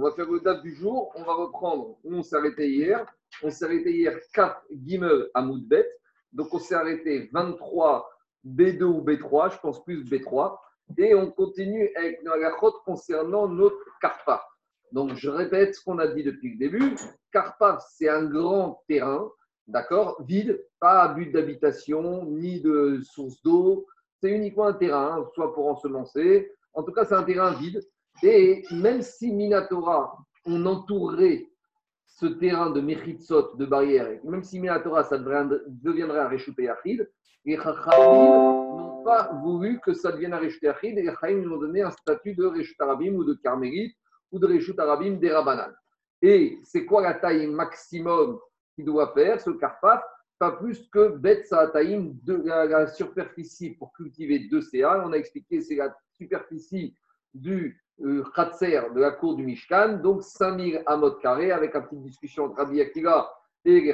On va faire le date du jour. On va reprendre où on s'est arrêté hier. On s'est arrêté hier 4 Gimel à Moudbet. Donc on s'est arrêté 23 B2 ou B3, je pense plus B3. Et on continue avec la halachot concernant notre Karpa. Donc je répète ce qu'on a dit depuis le début. Karpa, c'est un grand terrain, d'accord, vide, pas à but d'habitation, ni de source d'eau. C'est uniquement un terrain, soit pour ensemencer. En tout cas, c'est un terrain vide. Et même si Minatora, on entourerait ce terrain de Mechitsot, de barrières, même si Minatora, ça deviendrait un Réchouté Achid, les Chachamim n'ont pas voulu que ça devienne un Réchouté Achid, et les Chachamim nous ont donné un statut de Réchouté Arabim ou de Carmélite ou de Réchouté Arabim des Rabanan. Et c'est quoi la taille maximum qu'il doit faire, ce Karpaf Pas plus que Bet Saataïm, de la, superficie pour cultiver deux CA. On a expliqué, c'est la superficie du euh, de la cour du Mishkan, donc 5000 amot carrés, avec une petite discussion entre Rabbi et les.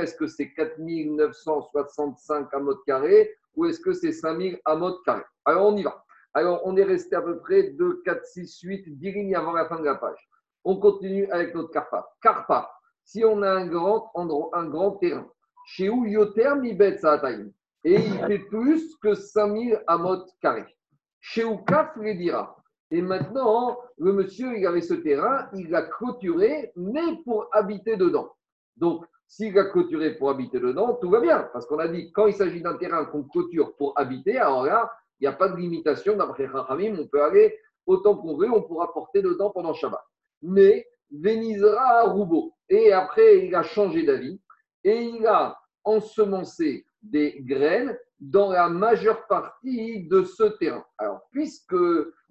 Est-ce que c'est 4965 amot carrés ou est-ce que c'est 5000 amot carrés? Alors on y va. Alors on est resté à peu près 2, 4, 6, 8, 10 lignes avant la fin de la page. On continue avec notre Karpa. Karpa, si on a un grand, un grand terrain, chez où Yoter Mibet Saataim, et il fait plus que 5000 amot carrés. Chez où Kaf les dira. Et maintenant, le monsieur, il avait ce terrain, il l'a clôturé, mais pour habiter dedans. Donc, s'il l'a clôturé pour habiter dedans, tout va bien. Parce qu'on a dit, quand il s'agit d'un terrain qu'on clôture pour habiter, alors là, il n'y a pas de limitation. D'après Rachamim, on peut aller autant qu'on veut, on pourra porter dedans pendant Shabbat. Mais, Vénisera à Roubaud. Et après, il a changé d'avis et il a ensemencé des graines dans la majeure partie de ce terrain. Alors, puisque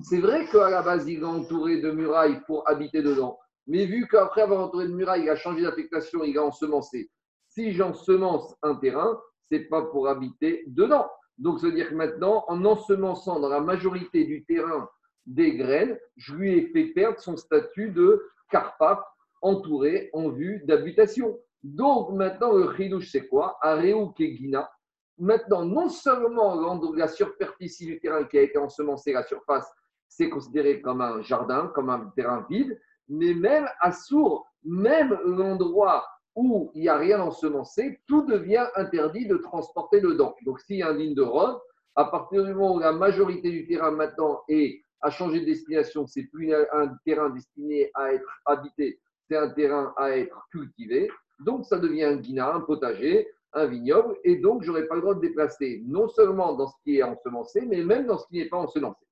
c'est vrai qu'à la base, il est entouré de murailles pour habiter dedans, mais vu qu'après avoir entouré de murailles, il a changé d'affectation, il a ensemencé. Si j'ensemence un terrain, c'est pas pour habiter dedans. Donc, ça veut dire que maintenant, en ensemençant dans la majorité du terrain des graines, je lui ai fait perdre son statut de carpa entouré en vue d'habitation. Donc, maintenant, le chidouche, c'est quoi? Areu Kegina, Maintenant, non seulement la superficie du terrain qui a été ensemencé, la surface, c'est considéré comme un jardin, comme un terrain vide, mais même à Sour, même l'endroit où il n'y a rien ensemencé, tout devient interdit de transporter dedans. Donc, s'il y a un ligne de robe, à partir du moment où la majorité du terrain maintenant est, a changé de destination, c'est plus un terrain destiné à être habité, c'est un terrain à être cultivé. Donc, ça devient un guina, un potager un vignoble, et donc je n'aurai pas le droit de déplacer non seulement dans ce qui est ensemencé, mais même dans ce qui n'est pas ensemencé.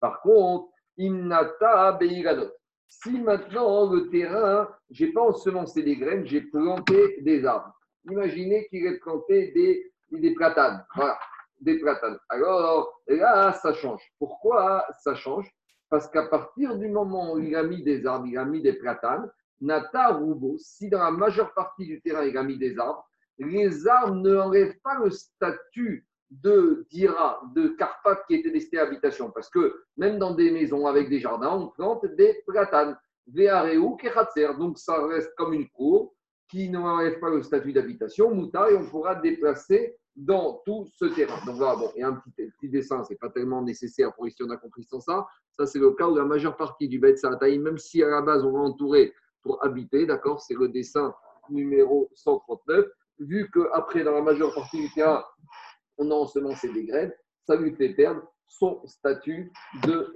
Par contre, innata beiradot. Si maintenant le terrain, je n'ai pas ensemencé des graines, j'ai planté des arbres. Imaginez qu'il ait planté des, des platanes. Voilà, des platanes. Alors là, ça change. Pourquoi ça change? Parce qu'à partir du moment où il a mis des arbres, il a mis des platanes, Nata Roubo, si dans la majeure partie du terrain il a mis des arbres, les arbres ne enlèvent pas le statut de dira, de carpath qui était destiné à habitation. Parce que même dans des maisons avec des jardins, on plante des platanes, ve'areu kechatzer. Donc ça reste comme une cour qui n'enlève pas le statut d'habitation, mouta, et on pourra déplacer dans tout ce terrain. Donc voilà, bon, a un petit, petit dessin, ce n'est pas tellement nécessaire pour ici, on a compris sans ça. Ça, c'est le cas où la majeure partie du Bet Saataï, même si à la base on va entourer pour habiter, d'accord, c'est le dessin numéro 139 vu qu'après, dans la majeure partie du terrain, on a ensemencé des graines, ça lui fait perdre son statut de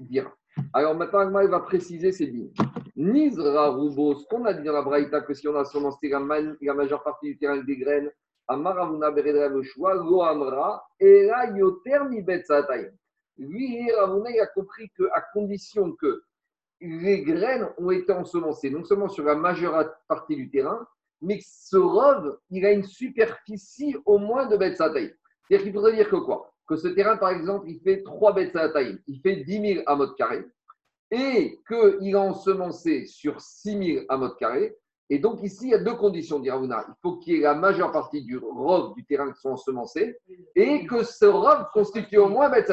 Dira. Alors maintenant, il va préciser ces lignes. Nizra Rubo, ce qu'on a dit dans la Braïta, que si on a ensemencé la, la majeure partie du terrain avec des graines, Amaravuna Beredra Loshua, Lo Amra, et là, Yoter Mibet Lui, Ravuna, il a compris qu'à condition que les graines ont été ensemencées, non seulement sur la majeure partie du terrain, mais ce rove, il a une superficie au moins de bêtes C'est-à-dire qu'il faudrait dire que quoi? Que ce terrain, par exemple, il fait 3 bêtes il fait 10 000 à mode carré, et qu'il a ensemencé sur 6 000 à mode carré. Et donc ici, il y a deux conditions, dit Ravuna. Il faut qu'il y ait la majeure partie du rove du terrain qui soit ensemencé, et que ce rove constitue au moins bête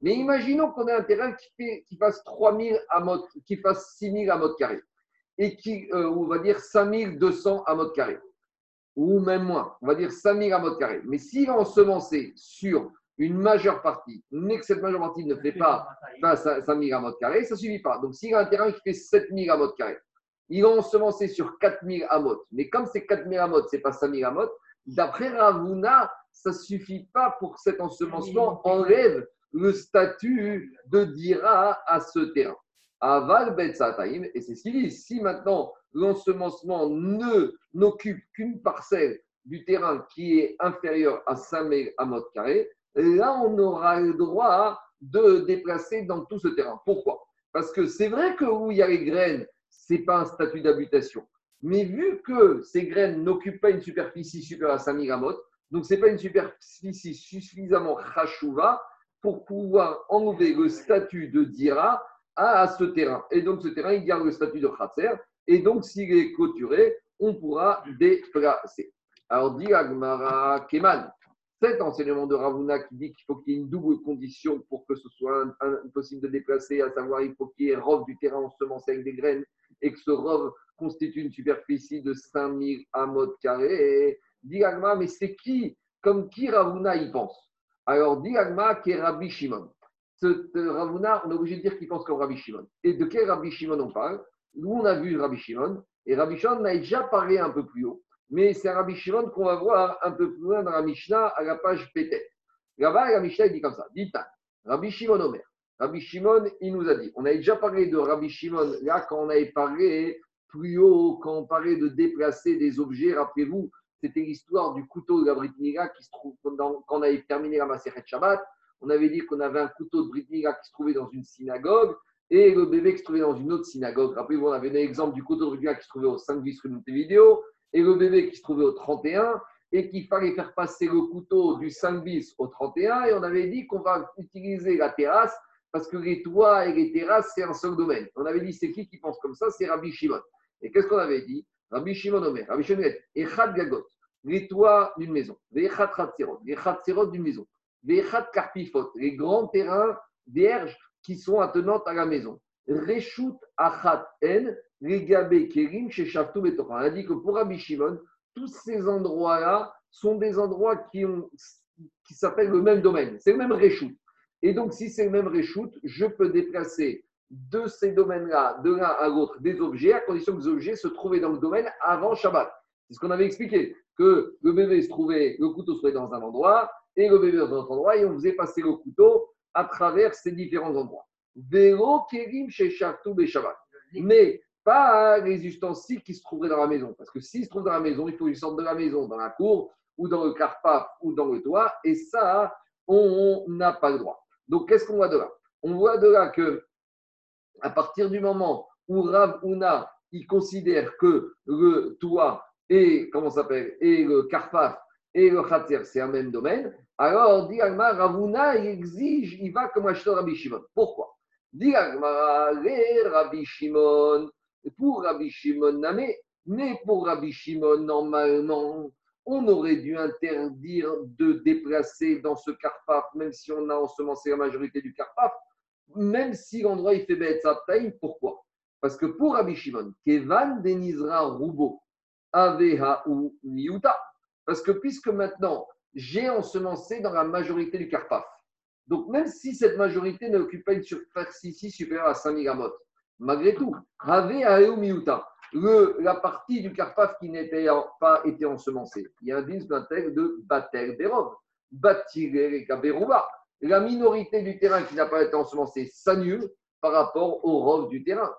Mais imaginons qu'on ait un terrain qui, fasse 3000 à mode, qui fasse 6000 à mode carré et qui, euh, on va dire 5200 à mode carré, ou même moins, on va dire 5000 à mode carré. Mais s'il est ensemencé sur une majeure partie, mais que cette majeure partie ne fait pas 5000 amot carrés, ça ne suffit pas. Donc, s'il a un terrain qui fait 7000 amot carrés, ils vont ensemencer sur 4000 amot. Mais comme c'est 4000 amot, ce n'est pas 5000 amot, d'après Ravuna, ça ne suffit pas pour cet ensemencement enlève le statut de dira à ce terrain. Aval Betsataim, et c'est ce qu'il dit. Si maintenant l'ensemencement ne n'occupe qu'une parcelle du terrain qui est inférieur à 5 amot carrés, là on aura le droit de déplacer dans tout ce terrain. Pourquoi? Parce que c'est vrai que où il y a les graines, ce n'est pas un statut d'habitation. Mais vu que ces graines n'occupent pas une superficie supérieure à 5000 amot, donc ce n'est pas une superficie suffisamment rachouva pour pouvoir enlever le statut de dira à, ce terrain. Et donc ce terrain, il garde le statut de khatser. Et donc s'il est clôturé, on pourra déplacer. Alors dit Agmara Keman, cet enseignement de Ravuna qui dit qu'il faut qu'il y ait une double condition pour que ce soit impossible de déplacer, à savoir il faut qu'il y ait rove du terrain ensemencé avec des graines et que ce rove constitue une superficie de 5000 amot carrés. Dit Agmara, mais c'est qui, comme qui Ravuna y pense? Alors, dit Agma qui Rabbi Shimon. Ce Ravuna, on est obligé de dire qu'il pense comme Rabbi Shimon. Et de quel Rabbi Shimon on parle? Nous, on a vu Rabbi Shimon. Et Rabbi Shimon on a déjà parlé un peu plus haut. Mais c'est Rabbi Shimon qu'on va voir un peu plus loin dans la Mishnah à la page PT. Là-bas, la Mishnah, dit comme ça. Dit Rabbi Shimon Omer. Rabbi Shimon, il nous a dit. On a déjà parlé de Rabbi Shimon là quand on avait parlé plus haut, quand on parlait de déplacer des objets. Rappelez-vous, c'était l'histoire du couteau de la qui se trouve quand on avait terminé la Maseret Shabbat. On avait dit qu'on avait un couteau de Brit qui se trouvait dans une synagogue et le bébé qui se trouvait dans une autre synagogue. Rappelez-vous, on avait un exemple du couteau de Brit qui se trouvait au 5 bis rue vidéo et le bébé qui se trouvait au 31 et qu'il fallait faire passer le couteau du 5 bis au 31 et on avait dit qu'on va utiliser la terrasse parce que les toits et les terrasses, c'est un seul domaine. On avait dit, c'est qui qui pense comme ça? C'est Rabbi Shimon. Et qu'est-ce qu'on avait dit? Rabbi Shimon Omer, Rabbi Shimon Echad Gagot, les toits d'une maison, les Khatzerot, les d'une maison, les Karpifot, les grands terrains vierges qui sont attenantes à la maison. Reshut Achat En, les Gabé Kerim Betocha. On a dit que pour Rabbi Shimon, tous ces endroits-là sont des endroits qui, qui s'appellent le même domaine. C'est le même Reshut. Et donc, si c'est le même Reshut, je peux déplacer de ces domaines-là, de l'un à l'autre, des objets, à condition que les objets se trouvaient dans le domaine avant Shabbat. C'est ce qu'on avait expliqué, que le bébé se trouvait, le couteau se trouvait dans un endroit, et le bébé dans un autre endroit, et on faisait passer le couteau à travers ces différents endroits. Vélo kérim chez Shabbat. Mais pas les ustensiles qui se trouveraient dans la maison. Parce que s'ils se trouvent dans la maison, il faut qu'ils sortent de la maison, dans la cour, ou dans le carpaf, ou dans le toit, et ça, on n'a pas le droit. Donc, qu'est-ce qu'on voit de là? On voit de là que à partir du moment où Rav Una, il considère que le toit et, comment s'appelle, et le karpaf et le khater, c'est un même domaine, alors, dit Agma, Ravuna, exige, il va comme acheteur Rabbi Shimon. Pourquoi? Dit les Rabbi Shimon, pour Rabbi Shimon Namé, mais pour Rabbi Shimon, normalement, on aurait dû interdire de déplacer dans ce karpaf, même si on a ensemencé la majorité du karpaf, même si l'endroit il fait bête pourquoi? Parce que pour Rabbi Shimon, Kevan Denizra Rubo, Aveha ou Miuta. Parce que puisque maintenant, j'ai ensemencé dans la majorité du Karpaf. Donc même si cette majorité n'occupe pas une superficie supérieure à 5000 amot, malgré tout, Miuta, la partie du Karpaf qui n'était pas été ensemencée, il y a un disque de Batel Berov, Kaberouba la minorité du terrain qui n'a pas été ensemencé s'annule par rapport au rov du terrain.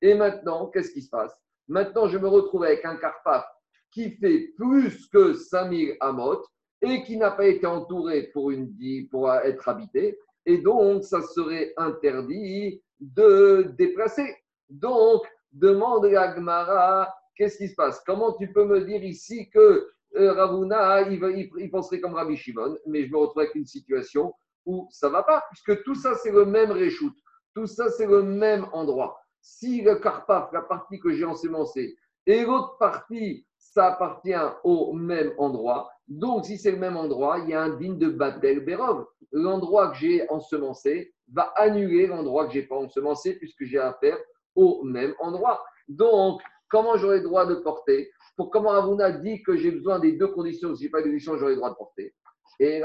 Et maintenant, qu'est-ce qui se passe? Maintenant, je me retrouve avec un karpaf qui fait plus que 5000 amot et qui n'a pas été entouré pour, une, pour être habité. Et donc, ça serait interdit de déplacer. Donc, demande à Gmara, qu'est-ce qui se passe? Comment tu peux me dire ici que euh, Ravuna, il, penserait comme Rabbi Shimon, mais je me retrouve avec une situation où ça ne va pas, puisque tout ça, c'est le même reshoot. Tout ça, c'est le même endroit. Si le carpaf, la partie que j'ai ensemencée, et l'autre partie, ça appartient au même endroit. Donc, si c'est le même endroit, il y a un digne de Batel Berov. L'endroit que j'ai ensemencé va annuler l'endroit que je n'ai pas ensemencé, puisque j'ai affaire au même endroit. Donc, comment j'aurai le droit de porter? Pour comment Ravuna dit que j'ai besoin des deux conditions, si je n'ai pas de conditions, j'aurai le droit de porter. Et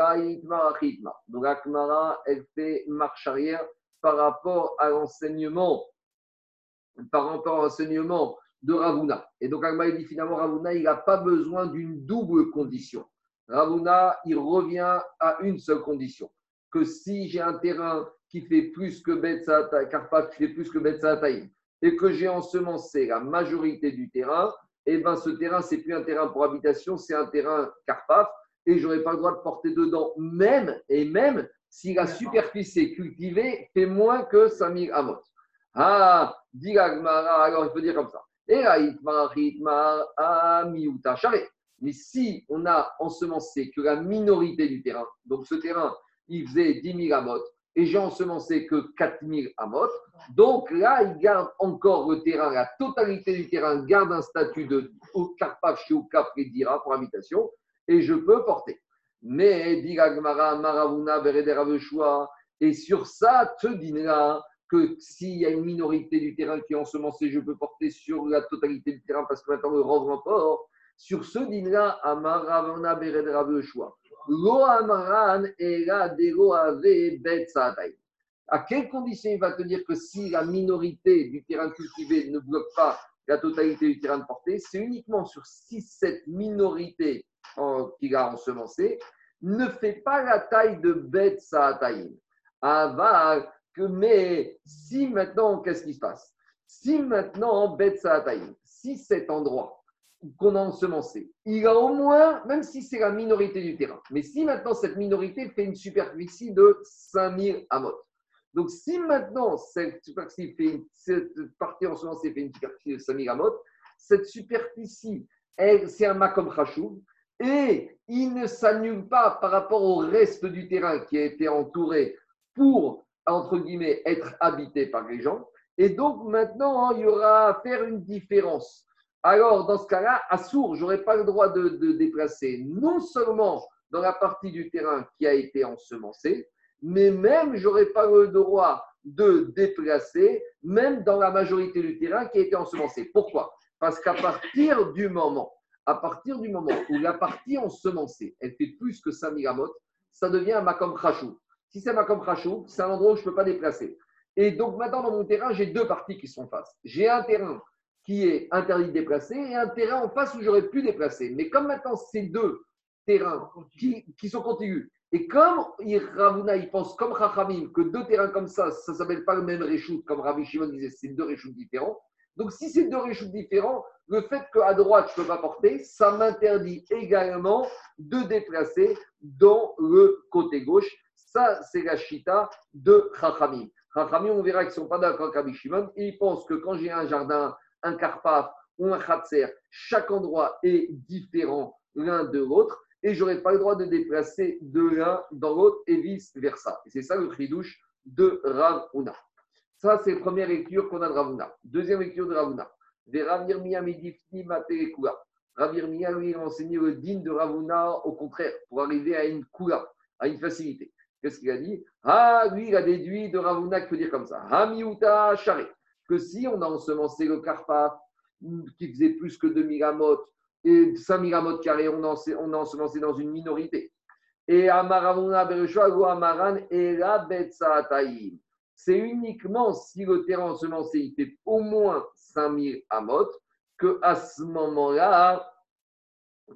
Donc Akmara, elle fait marche arrière par rapport à l'enseignement, par rapport à l'enseignement de Ravuna. Et donc Akmara dit finalement Ravuna, il n'a pas besoin d'une double condition. Ravuna, il revient à une seule condition que si j'ai un terrain qui fait plus que Betsata, Karpat qui fait plus que et que j'ai ensemencé la majorité du terrain, et eh ben ce terrain, c'est plus un terrain pour habitation, c'est un terrain Karpaf, et je n'aurai pas le droit de porter dedans, même, et même si la superficie cultivée fait moins que 5000 amot. Ah, dit alors il faut dire comme ça. Et là, Mais si on a ensemencé que la minorité du terrain, donc ce terrain, il faisait 10 000 amot, et j'ai ensemencé que 4 000 amot, donc là, il garde encore le terrain, la totalité du terrain garde un statut de Karpaf chez Dira pour habitation, et je peux porter. Mais, dit Maravuna, et sur ça, te là que s'il y a une minorité du terrain qui est ensemencé, je peux porter sur la totalité du terrain parce que maintenant le rendre encore. Sur ce din-là, Amaravuna Bered Raveshua. Lo Amaran Era Dero Ave Bet À quelles conditions il va te dire que si la minorité du terrain cultivé ne bloque pas la totalité du terrain de portée, c'est uniquement sur si cette minorité qu'il a ensemencé ne fait pas la taille de Bet Saataïm. Mais si maintenant, qu'est-ce qui se passe? Si maintenant, Bet Saataïm, si cet endroit qu'on a ensemencé, il a au moins, même si c'est la minorité du terrain, mais si maintenant cette minorité fait une superficie de 5000 amot. Donc si maintenant cette superficie fait, partie ensemencée fait une superficie de 5000 amot, cette superficie, c'est un makom chachou, et il ne s'annule pas par rapport au reste du terrain qui a été entouré pour, entre guillemets, être habité par les gens. Et donc maintenant, il y aura à faire une différence. Alors, dans ce cas-là, à Sourd, je n'aurai pas le droit de, déplacer non seulement dans la partie du terrain qui a été ensemencé, mais même je n'aurai pas le droit de déplacer, même dans la majorité du terrain qui a été ensemencé. Pourquoi? Parce qu'à partir du moment, à partir du moment où la partie ensemencée, elle fait plus que 5000 amot, ça devient un makom. Si c'est makom khashou, c'est un endroit où je ne peux pas déplacer. Et donc maintenant, dans mon terrain, j'ai deux parties qui sont face. J'ai un terrain qui est interdit de déplacer et un terrain en face où j'aurais pu déplacer. Mais comme maintenant, c'est deux terrains qui, sont contigus, et comme Ravuna, il pense comme Rachamim que deux terrains comme ça, ça ne s'appelle pas le même réchoute, comme Ravi Shimon disait, c'est deux réchoutes différents. Donc si c'est deux réchoutes différents, le fait qu'à droite, je ne peux pas porter, ça m'interdit également de déplacer dans le côté gauche. Ça, c'est la chita de Chachamim. Chachamim, on verra qu'ils ne sont pas d'accord avec Rabbi Shimon. Ils pensent que quand j'ai un jardin un karpaf ou un khatser, chaque endroit est différent l'un de l'autre et je n'aurai pas le droit de déplacer de l'un dans l'autre et vice-versa. C'est ça le douche de Rav Ça, c'est la première lecture qu'on a de Ravuna. Deuxième lecture de Ravuna. Ravir Mia, lui, a enseigné le din de Ravuna au contraire, pour arriver à une kula, à une facilité. Qu'est-ce qu'il a dit? Ah, lui, il a déduit de Ravuna qu'il faut dire comme ça. Hamiuta Share que si on a ensemencé le carpa qui faisait plus que 2000 amot et 5000 amot carrés, on a, ensemencé dans une minorité. Et Amaravuna ou Amaran et la C'est uniquement si le terrain ensemencé il fait au moins 5000 amot que à ce moment-là,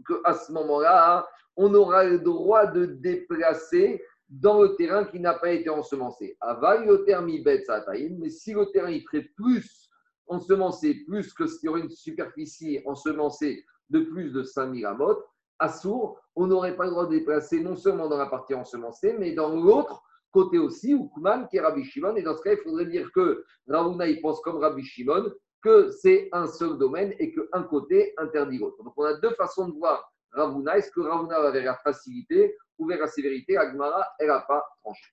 que à ce moment-là, on aura le droit de déplacer dans le terrain qui n'a pas été ensemencé. Mais si le terrain il ferait plus ensemencé, plus que s'il y aurait une superficie ensemencée de plus de 5000 amot, à Sour, on n'aurait pas le droit de déplacer non seulement dans la partie ensemencée, mais dans l'autre côté aussi, ou Kouman, qui est Rabbi Shimon. Et dans ce cas, il faudrait dire que Ravuna, il pense comme Rabbi Shimon, que c'est un seul domaine et qu'un côté interdit l'autre. Donc on a deux façons de voir Ravuna. Est-ce que Ravuna va vers la facilité ouvert la sévérité, Agmara, elle n'a pas tranché.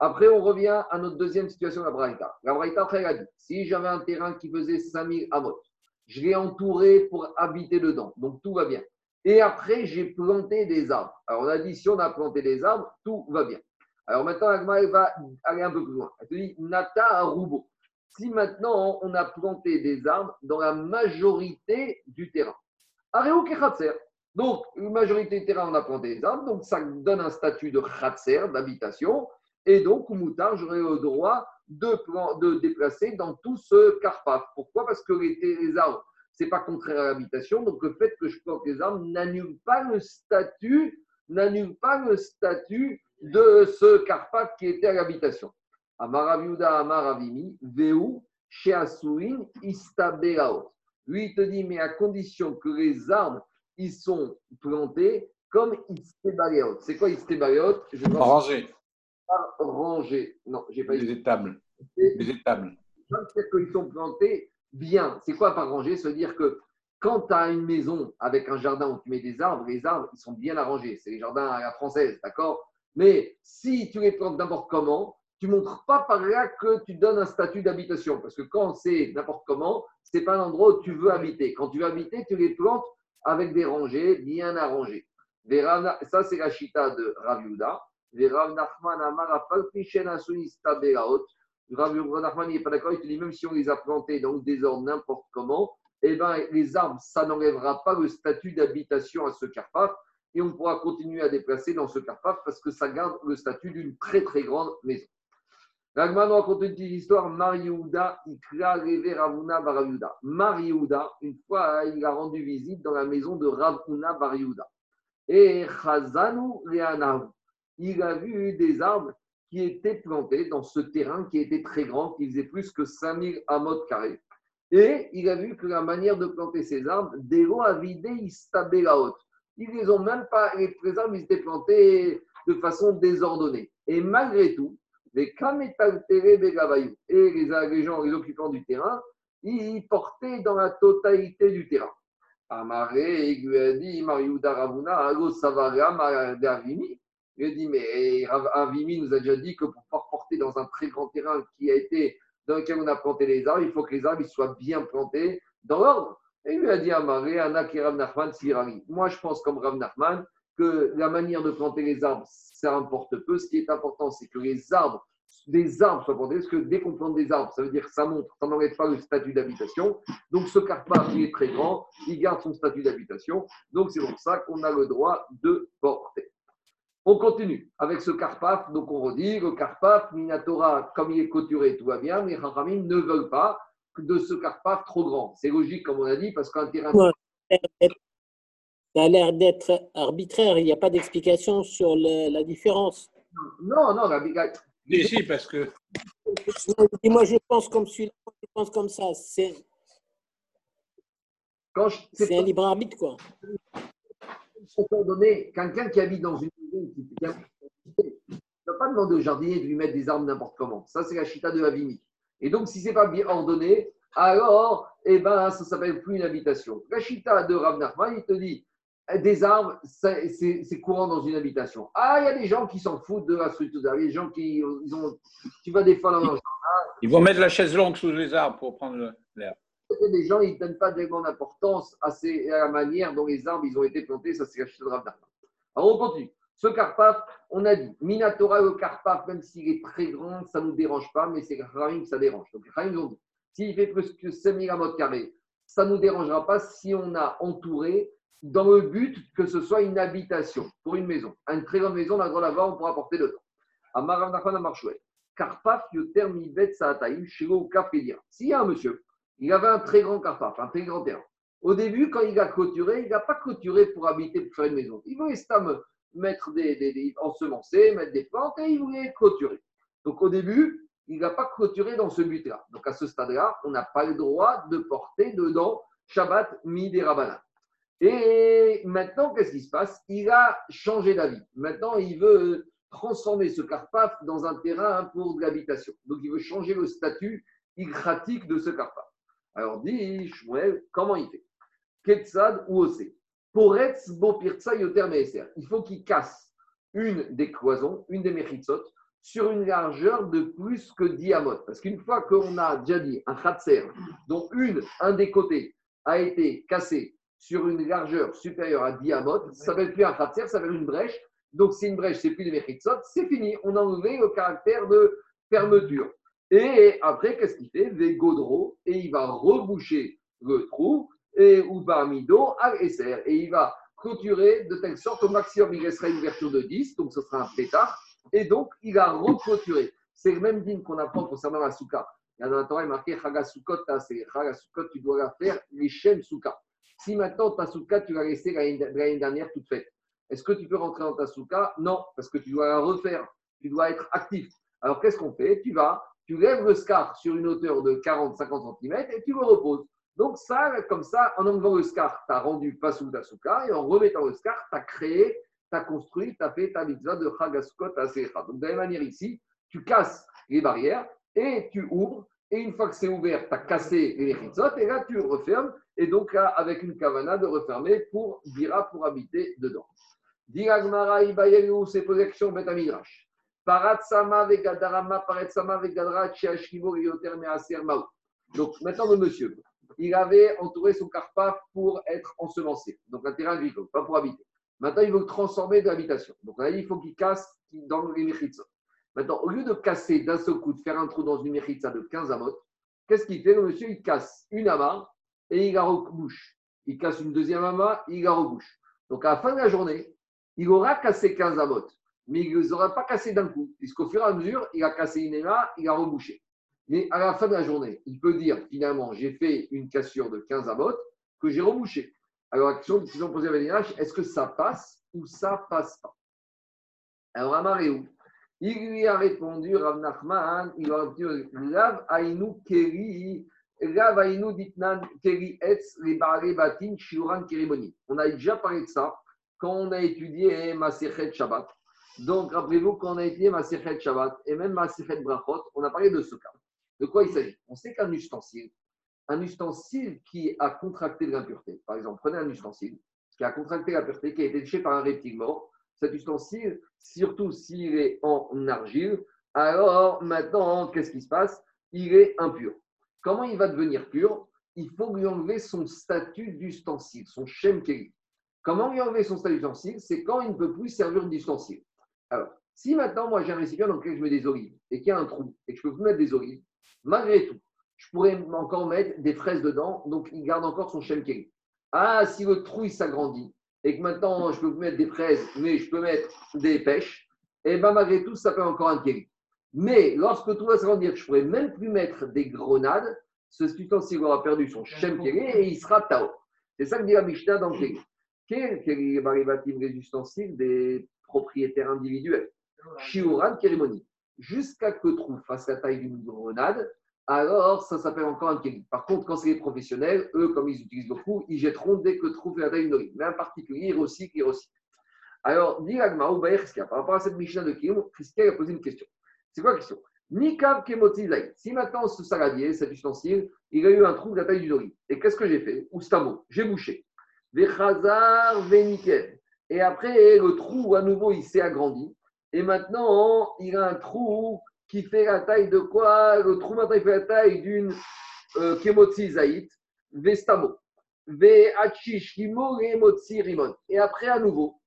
Après, on revient à notre deuxième situation, la Braïta. La Braïta, après, elle a dit si j'avais un terrain qui faisait 5000 amot, je l'ai entouré pour habiter dedans, donc tout va bien. Et après, j'ai planté des arbres. Alors, on a dit si on a planté des arbres, tout va bien. Alors maintenant, Agmara, va aller un peu plus loin. Elle te dit Nata Arubo. si maintenant on a planté des arbres dans la majorité du terrain. Aréo Khatser. Donc, une majorité du terrain, on a planté des arbres, donc ça donne un statut de Khatser, d'habitation, et donc, Moutar, j'aurais le droit de, de déplacer dans tout ce carpaf. Pourquoi? Parce que les, les arbres, ce n'est pas contraire à l'habitation, donc le fait que je plante les arbres n'annule pas le statut, n'annule pas le statut de ce carpaf qui était à l'habitation. Amaraviuda Amaravimi, Veu, Sheasuin, Istabelaot. Lui, il te dit, mais à condition que les arbres, ils sont plantés comme Istebaleot. C'est quoi Istebaleot Rangé. Rangé. Non, j'ai pas dit. Des étables. Des étables. C'est qu'ils sont plantés bien. C'est quoi par rangé Se dire que quand tu as une maison avec un jardin où tu mets des arbres, les arbres, ils sont bien arrangés. C'est les jardins à la française, d'accord? Mais si tu les plantes n'importe comment, tu ne montres pas par là que tu donnes un statut d'habitation. Parce que quand c'est n'importe comment, ce n'est pas un endroit où tu veux habiter. Quand tu veux habiter, tu les plantes avec des rangées bien arrangées. Ça, c'est la chita de Rav. Rav n'est pas d'accord. Il te dit même si on les a plantés dans le désordre n'importe comment, eh ben, les arbres, ça n'enlèvera pas le statut d'habitation à ce carpaf et on pourra continuer à déplacer dans ce carpaf parce que ça garde le statut d'une très très grande maison. Ragman raconte une petite histoire. Mariouda, Ikra, Reve, Ravuna, Baraviuda. Mariouda, une fois, il a rendu visite dans la maison de Ravuna, Bariouda. Et Chazanu, Reanahu. Il a vu des arbres qui étaient plantés dans ce terrain qui était très grand, qui faisait plus que 5000 amotes carrés. Et il a vu que la manière de planter ces arbres, Dero a vidé haute. Ils les ont même pas, les arbres, ils étaient plantés de façon désordonnée. Et malgré tout, et les, gens, les occupants du terrain, ils portaient dans la totalité du terrain. Amaré, il lui a dit, Savaria, Davimi. Il a dit, mais Avimi nous a déjà dit que pour pouvoir porter dans un très grand terrain qui a été, dans lequel on a planté les arbres, il faut que les arbres soient bien plantés dans l'ordre. Et il lui a dit, Amaré, Anak et Rav Nachman, Sirari. Moi, je pense comme Rav Nachman que la manière de planter les arbres, ça importe peu. Ce qui est important, c'est que les arbres, des arbres soient plantés, parce que dès qu'on plante des arbres, ça veut dire que ça montre, ça n'enlève pas le statut d'habitation. Donc ce carpaf, il est très grand, il garde son statut d'habitation. Donc c'est pour ça qu'on a le droit de porter. On continue avec ce carpaf. Donc on redit, le carpaf, Minatora, comme il est couturé, tout va bien, mais les ne veulent pas de ce carpaf trop grand. C'est logique, comme on a dit, parce qu'un terrain. Ça a l'air d'être arbitraire. Il n'y a pas d'explication sur la différence. Non, non, la Si, si, parce que. Moi, je pense comme celui-là, je pense comme ça. C'est c'est un libre arbitre, quoi. donner quelqu'un qui habite dans une maison qui ne peut pas demander au jardinier de lui mettre des arbres n'importe comment. Ça, c'est la chita de Avimi. Et donc, si ce n'est pas bien ordonné, alors, eh ben, ça ne s'appelle plus une habitation. La chita de Rav Nachman, il te dit des arbres, c'est courant dans une habitation. Ah, il y a des gens qui s'en foutent de la structure Il y a des gens qui ils ont, tu vas des fois dans Ils vont mettre la chaise longue sous les arbres pour prendre l'air. Des gens, ils ne donnent pas vraiment d'importance à, la manière dont les arbres ils ont été plantés. Ça, c'est la chute de Alors, on continue. Ce carpaf, on a dit, Minatora, le carpaf, même s'il est très grand, ça ne nous dérange pas, mais c'est Rahim que ça dérange. Donc, Rahim nous ont dit, s'il fait plus que 5000 mètres carrés, ça ne nous dérangera pas si on a entouré dans le but que ce soit une habitation pour une maison. Une très grande maison, on a droit d'avoir, on pourra porter dedans. S'il y a un monsieur, il avait un très grand karpaf, un très grand terrain. Au début, quand il a clôturé, il n'a pas clôturé pour habiter, pour faire une maison. Il voulait mettre des, des, des mettre des plantes et il voulait clôturer. Donc au début, il n'a pas clôturé dans ce but-là. Donc à ce stade-là, on n'a pas le droit de porter dedans Shabbat midi rabana. Et maintenant, qu'est-ce qui se passe? Il a changé d'avis. Maintenant, il veut transformer ce carpaf dans un terrain pour de l'habitation. Donc, il veut changer le statut igratique de ce carpaf. Alors, dit Shmuel, comment il fait? Ketsad ou Osé? Poretz Bopirtsa Yoter Il faut qu'il casse une des cloisons, une des mechitsot, sur une largeur de plus que diamètre. Parce qu'une fois qu'on a déjà dit un khatser, dont une, un des côtés a été cassé sur une largeur supérieure à 10 amot, ça s'appelle plus un khatser, ça s'appelle une brèche. Donc, c'est une brèche, c'est plus des mechitsot, c'est fini. On a enlevé le caractère de fermeture. Et après, qu'est-ce qu'il fait? Végodro, et il va reboucher le trou, et ou mido al esser, et il va clôturer de telle sorte au maximum, il restera une ouverture de 10, donc ce sera un pétard, et donc il a reclôturé. C'est le même dîme qu'on apprend concernant la souka. Il y a dans la Torah, il marqué Chagasukot, c'est Chagasukot, tu dois la faire les chaînes souka. Si maintenant ta souka, tu l'as laissée l'année dernière toute faite, est-ce que tu peux rentrer dans ta souka Non, parce que tu dois la refaire, tu dois être actif. Alors qu'est-ce qu'on fait? Tu vas, tu lèves le scar sur une hauteur de 40-50 cm et tu le reposes. Donc ça, comme ça, en enlevant le scar, tu as rendu pas sous ta souka et en remettant le scar, tu as créé, tu as construit, tu as fait ta mitzvah de Chagasukot à Donc de la même manière ici, tu casses les barrières et tu ouvres. Et une fois que c'est ouvert, tu as cassé les et là tu refermes. Et donc là, avec une kavana de refermer pour dira pour habiter dedans. Diragmara c'est vegadarama, vegadra, chiashkivo. Donc maintenant le monsieur, il avait entouré son carpa pour être ensemencé, donc un terrain agricole, pas pour habiter. Maintenant, il veut le transformer de l'habitation. Donc là, il faut qu'il casse dans les. Maintenant, au lieu de casser d'un seul coup, de faire un trou dans une mérita de 15 amot, qu'est-ce qu'il fait Le monsieur, il casse une amas et il la rebouche. Il casse une deuxième amas, il la rebouche. Donc, à la fin de la journée, il aura cassé 15 amot, mais il ne les aura pas cassé d'un coup, puisqu'au fur et à mesure, il a cassé une amas, il a rebouché. Mais à la fin de la journée, il peut dire finalement, j'ai fait une cassure de 15 amot que j'ai rebouché. Alors, la question qu'ils ont posée est-ce que ça passe ou ça passe pas? Alors, où? Il lui a répondu, Rav Nachman, il a dit Rav Ainu Keri, Rav Ainu Ditnan Keri Etz, les Batin, Shiuran. On a déjà parlé de ça quand on a étudié Maserhet Shabbat. Donc, rappelez-vous, quand on a étudié Maserhet Shabbat et même Maserhet Brachot, on a parlé de ce cas. De quoi il s'agit? On sait qu'un ustensile, un ustensile qui a contracté de l'impureté, par exemple, prenez un ustensile qui a contracté l'impureté, qui a été touché par un reptile mort, cet ustensile, surtout s'il est en argile, alors maintenant, qu'est-ce qui se passe? Il est impur. Comment il va devenir pur? Il faut lui enlever son statut d'ustensile, son shem keli. Comment lui enlever son statut d'ustensile? C'est quand il ne peut plus servir d'ustensile. Alors, si maintenant, moi, j'ai un récipient dans lequel je mets des olives et qu'il y a un trou et que je peux plus mettre des olives, malgré tout, je pourrais encore mettre des fraises dedans, donc il garde encore son shem keli. Ah, si le trou il s'agrandit, et que maintenant je peux mettre des fraises, mais je peux mettre des pêches, et bien malgré tout, ça fait encore un kéli. Mais lorsque tout va se que je ne pourrais même plus mettre des grenades, ce ustensile aura perdu son shem kéli et il sera tao. C'est ça que dit la Mishnah dans le kéli. Quel kéli les ustensiles des propriétaires individuels? Shiuran kérimoni. Jusqu'à que trouve fasse la taille d'une grenade, alors ça s'appelle encore un kéli. Par contre, quand c'est les professionnels, eux, comme ils utilisent beaucoup, ils jetteront dès que trouvent la taille d'une olive. Mais en particulier, ils recyclent, ils recyclent. Alors, dit ou par rapport à cette Mishnah de Kim, Christian a posé une question. C'est quoi la question? Nikav Kemotizai. Si maintenant ce saladier, cet ustensile, il a eu un trou de la taille d'une olive, et qu'est-ce que j'ai fait? Ou stamo, j'ai bouché. Vechazar Veniken. Et après, le trou, à nouveau, il s'est agrandi. Et maintenant, il a un trou qui fait la taille de quoi Le trou maintenant, il fait la taille d'une euh, Kemotzi Zaït, Vestamo, Veachish Kimo, Kemotzi Rimon. Et après, à nouveau,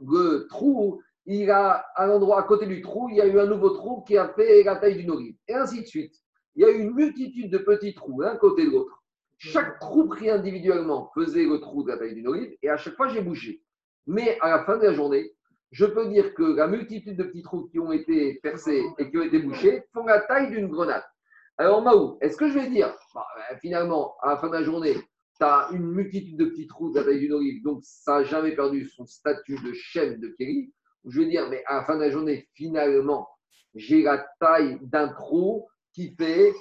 le trou, il a, à l'endroit à côté du trou, il y a eu un nouveau trou qui a fait la taille d'une olive. Et ainsi de suite. Il y a eu une multitude de petits trous, l'un côté de l'autre. Chaque trou pris individuellement faisait le trou de la taille d'une olive, et à chaque fois, j'ai bougé. Mais à la fin de la journée, je peux dire que la multitude de petits trous qui ont été percés et qui ont été bouchés font la taille d'une grenade. Alors, Maou, est-ce que je vais dire, bah, euh, finalement, à la fin de la journée, tu as une multitude de petits trous de la taille d'une olive, donc ça n'a jamais perdu son statut de chef de Ou je vais dire, mais à la fin de la journée, finalement, j'ai la taille d'un trou qui fait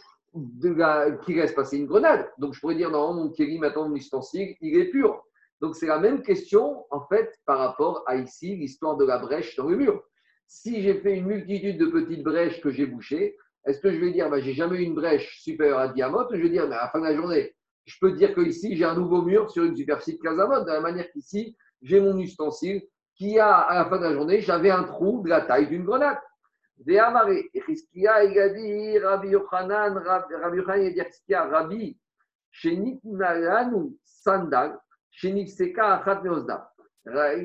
qui laisse passer une grenade. Donc je pourrais dire, non, mon Kelly, maintenant, mon ustensile, il est pur. Donc c'est la même question en fait par rapport à ici l'histoire de la brèche dans le mur. Si j'ai fait une multitude de petites brèches que j'ai bouchées, est-ce que je vais dire bah, j'ai jamais eu une brèche supérieure à diamètre ou je vais dire mais à la fin de la journée, je peux dire que ici j'ai un nouveau mur sur une superficie de 15 de la manière qu'ici j'ai mon ustensile qui a à la fin de la journée j'avais un trou de la taille d'une grenade. il a dit Rabbi Yochanan, Rabbi Yochanan, Rabbi, il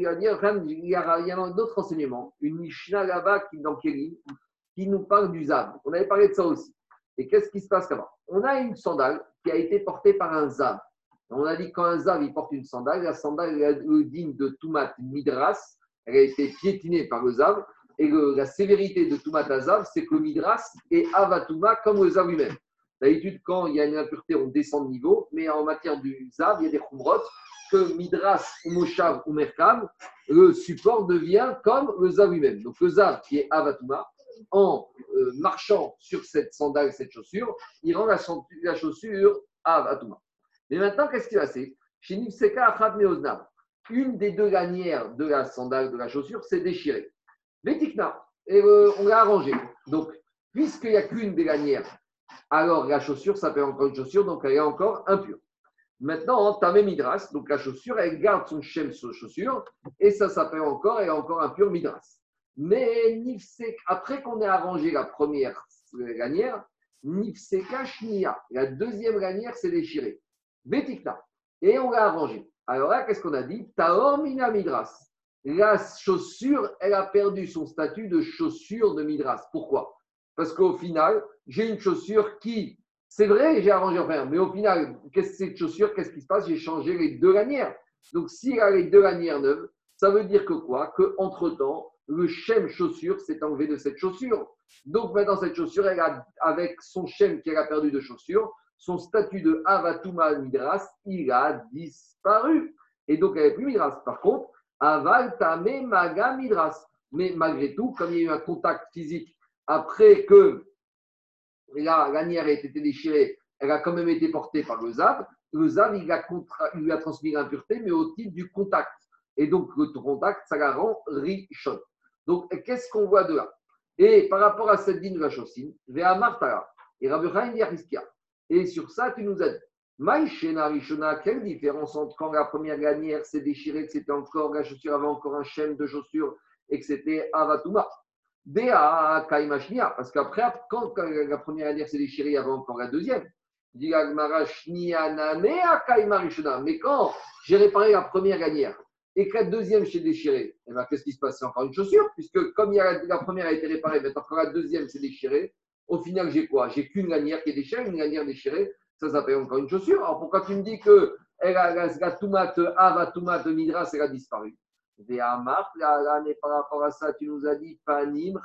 y a, d'autres enseignements. Une Mishnah là-bas dans qui nous parle du Zav. On avait parlé de ça aussi. Et qu'est-ce qui se passe là-bas? On a une sandale qui a été portée par un Zav. On a dit quand un Zav il porte une sandale, la sandale est digne de Toumat Midras, elle a été piétinée par le Zav. Et la sévérité de Toumat Zav, c'est que le Midras est Avatouma comme le Zav lui-même. D'habitude, quand il y a une impureté, on descend de niveau, mais en matière du Zav, il y a des Khumrot que Midras ou Moshav ou Merkam, le support devient comme le Zav lui-même. Donc le Zav qui est Avatouma, en euh, marchant sur cette sandale, cette chaussure, il rend la, chaussure Avatouma. Mais maintenant, qu'est-ce qui va passer? Une des deux lanières de la sandale, de la chaussure, s'est déchirée. Vétikna, et euh, on l'a arrangée. Donc, puisqu'il n'y a qu'une des lanières, alors la chaussure s'appelle encore une chaussure, donc elle est encore impure. Maintenant, Tamé Midras, donc la chaussure, elle garde son shem sur chaussure, et ça s'appelle encore, est encore impure Midras. Mais après qu'on ait arrangé la première lanière, Nifseka Shnia, la deuxième lanière s'est déchirée. Betikna. Et on l'a arrangé. Alors là, qu'est-ce qu'on a dit? Taor Mina Midras. La chaussure, elle a perdu son statut de chaussure de Midras. Pourquoi? Parce qu'au final, j'ai une chaussure qui, c'est vrai, j'ai arrangé rien, mais au final, qu'est-ce que cette chaussure Qu'est-ce qui se passe? J'ai changé les deux lanières. Donc, s'il a les deux lanières neuves, ça veut dire que quoi? Qu'entre-temps, le chem chaussure s'est enlevé de cette chaussure. Donc maintenant, cette chaussure, elle a, avec son chem qu'elle a perdu de chaussure, son statut de Avatuma Midras, il a disparu. Et donc, elle n'est plus Midras. Par contre, Aval Tame Maga Midras. Mais malgré tout, comme il y a eu un contact physique après que la lanière a été déchirée, elle a quand même été portée par le Zav. Le a lui a transmis l'impureté, mais au titre du contact. Et donc, le contact, ça la rend richonne. Donc, qu'est-ce qu'on voit de là? Et par rapport à cette digne de la chaussine, Vea Martara, et et sur ça, tu nous as dit, Maïchena Rishona, quelle différence entre quand la première lanière s'est déchirée, que c'était encore, la chaussure avait encore un chaîne de chaussure et que c'était Avatuma? Parce qu'après, quand la première lanière s'est déchirée, il y avait encore la deuxième. Mais quand j'ai réparé la première lanière et que la deuxième s'est déchirée, eh ben, qu'est-ce qui se passe? C'est encore une chaussure, puisque comme la, première a été réparée, maintenant quand la deuxième s'est déchirée, au final, j'ai quoi? J'ai qu'une lanière qui est déchirée, une lanière déchirée, ça s'appelle encore une chaussure. Alors pourquoi tu me dis que la tomate Ava tomate Midras, elle a disparu par rapport à ça, tu nous as dit Panim.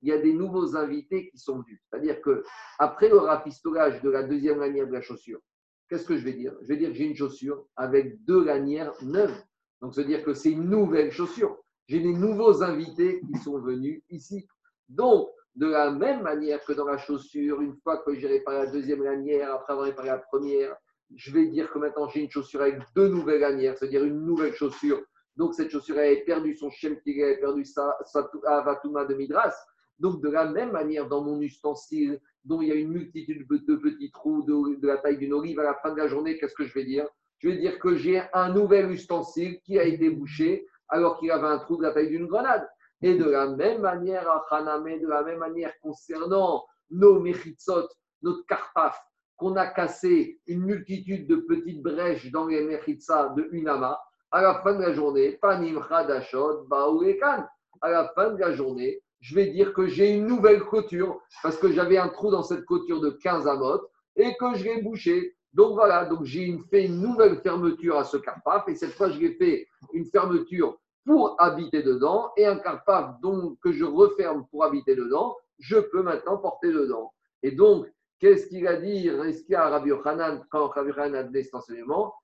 Il y a des nouveaux invités qui sont venus. C'est-à-dire que après le rafistolage de la deuxième lanière de la chaussure, qu'est-ce que je vais dire? Je vais dire que j'ai une chaussure avec deux lanières neuves. Donc, veut dire que c'est une nouvelle chaussure. J'ai des nouveaux invités qui sont venus ici. Donc, de la même manière que dans la chaussure, une fois que j'ai réparé la deuxième lanière, après avoir réparé la première, je vais dire que maintenant j'ai une chaussure avec deux nouvelles lanières, c'est-à-dire une nouvelle chaussure. Donc cette chaussure a perdu son shem elle a perdu sa, sa avatuma de midras. Donc de la même manière, dans mon ustensile, dont il y a une multitude de petits trous de, la taille d'une olive, à la fin de la journée, qu'est-ce que je vais dire? Je vais dire que j'ai un nouvel ustensile qui a été bouché alors qu'il avait un trou de la taille d'une grenade. Et de la même manière, de la même manière concernant nos mechitzot, notre karpaf, qu'on a cassé une multitude de petites brèches dans les mechitzas de Unama, à la fin de la journée, panim chadashot baourekan, à la fin de la journée, je vais dire que j'ai une nouvelle couture parce que j'avais un trou dans cette couture de 15 amot et que je l'ai bouché. Donc voilà, donc j'ai fait une nouvelle fermeture à ce carpaf et cette fois je l'ai fait une fermeture pour habiter dedans et un carpaf que je referme pour habiter dedans, je peux maintenant porter dedans. Et donc, qu'est-ce qu'il a dit? Est-ce qu'il y a Rabbi Yochanan, quand Rabbi Yochanan a donné cet enseignement.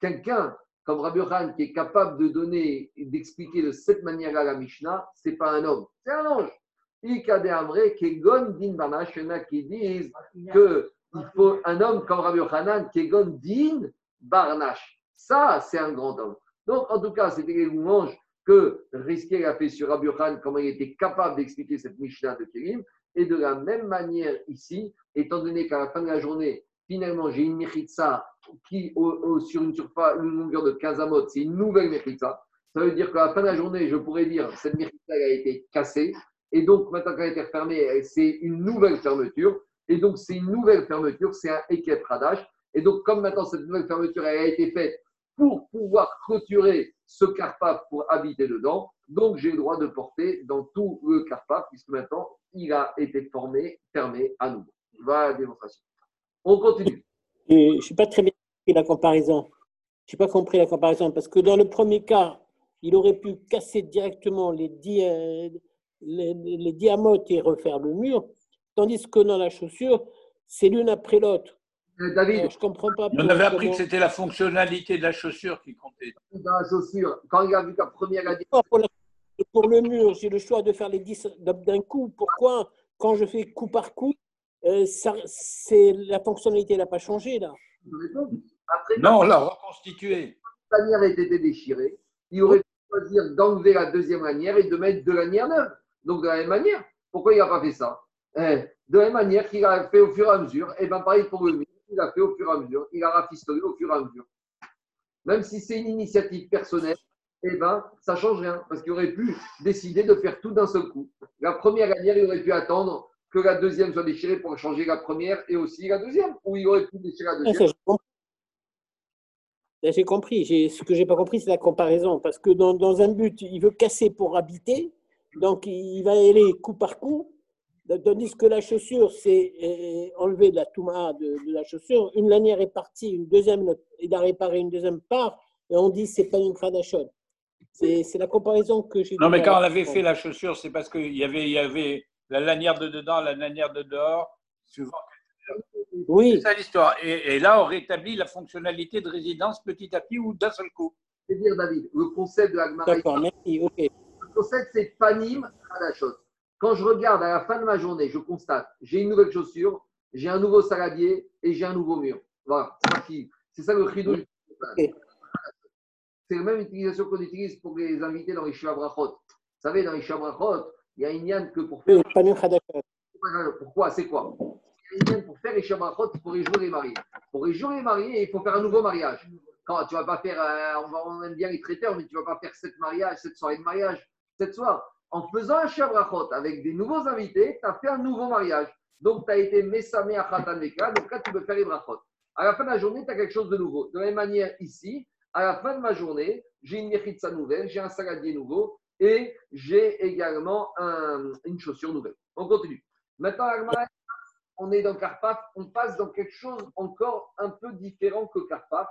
Quelqu'un comme Rabbi Yochanan qui est capable de donner d'expliquer de cette manière-là la Mishnah, ce n'est pas un homme, c'est un ange. Il y en a qui disent qu'il faut un homme comme Rabbi Yochanan, Kegon Din Barnash. Ça, c'est un grand homme. Donc, en tout cas, c'était les louanges que Rizké a fait sur Rabbi comment il était capable d'expliquer cette Mishnah de Kérim. Et de la même manière ici, étant donné qu'à la fin de la journée, finalement, j'ai une Mechitsa qui, sur une surface, une longueur de 15 amotes, c'est une nouvelle Mechitsa. Ça veut dire qu'à la fin de la journée, je pourrais dire cette Mechitsa a été cassée. Et donc, maintenant qu'elle a été refermée, c'est une nouvelle fermeture. Et donc, c'est une nouvelle fermeture, c'est un Ekep Radash. Et donc, comme maintenant cette nouvelle fermeture a été faite pour pouvoir clôturer ce carpaf pour habiter dedans. Donc, j'ai le droit de porter dans tout le carpaf, puisque maintenant, il a été formé, fermé à nouveau. Voilà la démonstration. On continue. Je ne suis pas très bien compris la comparaison. Je n'ai pas compris la comparaison parce que dans le premier cas, il aurait pu casser directement les, di- les, et refaire le mur, tandis que dans la chaussure, c'est l'une après l'autre. Euh, David, Alors, je ne comprends pas. On avait appris que c'était la fonctionnalité de la chaussure qui comptait. dans la chaussure, quand il a vu qu'à première année, pour, la- pour le mur, j'ai le choix de faire les 10 d'un coup. Pourquoi, quand je fais coup par coup, euh, ça, la fonctionnalité n'a pas changé là après, Non, on l'a reconstitué. la lanière ait été déchirée, il aurait pu choisir d'enlever la deuxième lanière et de mettre deux lanières neuves. Donc, de la même manière, pourquoi il n'a pas fait ça? Eh, De la même manière qu'il a fait au fur et à mesure, et bien pareil pour le mur, il a fait au fur et à mesure, il a rafistolé au fur et à mesure. Même si c'est une initiative personnelle, eh ben, ça ne change rien, parce qu'il aurait pu décider de faire tout d'un seul coup. La première lanière, il aurait pu attendre que la deuxième soit déchirée pour changer la première et aussi la deuxième, ou il aurait pu déchirer la deuxième. j'ai compris. Ce que j'ai pas compris, c'est la comparaison. Parce que dans un but, il veut casser pour habiter. Donc, il va aller coup par coup. Tandis que la chaussure, c'est euh, enlever de la touma de, de la chaussure. Une lanière est partie, une deuxième, il a réparé une deuxième part. Et on dit c'est pas une. C'est c'est la comparaison que j'ai Non, mais quand on avait fait la chaussure, c'est parce qu'il y avait, il y avait la lanière de dedans, la lanière de dehors, suivant. Oui, C'est ça l'histoire. Et, et là, on rétablit la fonctionnalité de résidence petit à petit ou d'un seul coup. C'est dire, David, le concept de la Gemara d'accord, merci. Ok. Le concept, c'est panim à la chose. Quand je regarde à la fin de ma journée, je constate, j'ai une nouvelle chaussure, j'ai un nouveau saladier et j'ai un nouveau mur. Voilà, c'est ça, qui- c'est ça le rideau. C'est la même utilisation qu'on utilise pour les invités dans les Shiva Brachot. Vous savez, dans les Shiva Brachot, il y a une yann que pour faire. Pourquoi? C'est quoi? Il y a une pour faire les Shiva Brachot pour les jours les mariés. Pour les jours les mariés, il faut faire un nouveau mariage. Quand tu vas pas faire, euh, on, va, on aime bien les traiteurs, mais tu vas pas faire sept mariages, sept soirées de mariage, sept soirs. En faisant un Shabrachot avec des nouveaux invités, tu as fait un nouveau mariage. Donc, tu as été Messamé à Khataneka, donc là, tu peux faire les brachot. À la fin de la journée, tu as quelque chose de nouveau. De la même manière, ici, à la fin de ma journée, j'ai une mechitza nouvelle, j'ai un saladier nouveau et j'ai également un- une chaussure nouvelle. On continue. Maintenant, on est dans Carpaf, on passe dans quelque chose encore un peu différent que Carpaf.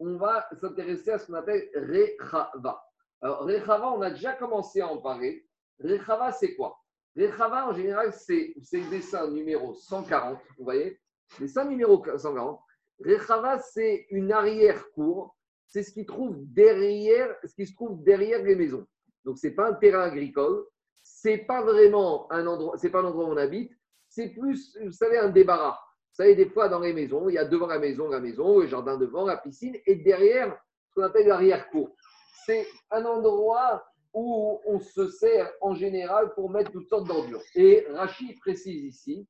On va s'intéresser à ce qu'on appelle Rechava. Alors, Rechava, on a déjà commencé à en parler. Rechava, c'est quoi? Rechava, en général, c'est le dessin numéro 140, vous voyez? Dessin numéro 140. Rechava, c'est une arrière-cour. C'est ce qui ce qui se trouve derrière les maisons. Donc, ce n'est pas un terrain agricole. C'est pas vraiment un endroit, c'est pas un endroit où on habite. C'est plus, vous savez, un débarras. Vous savez, des fois, dans les maisons, il y a devant la maison, la maison, le jardin devant, la piscine, et derrière, ce qu'on appelle l'arrière-cour. C'est un endroit où on se sert en général pour mettre toutes sortes d'ordures. Et Rachid précise ici,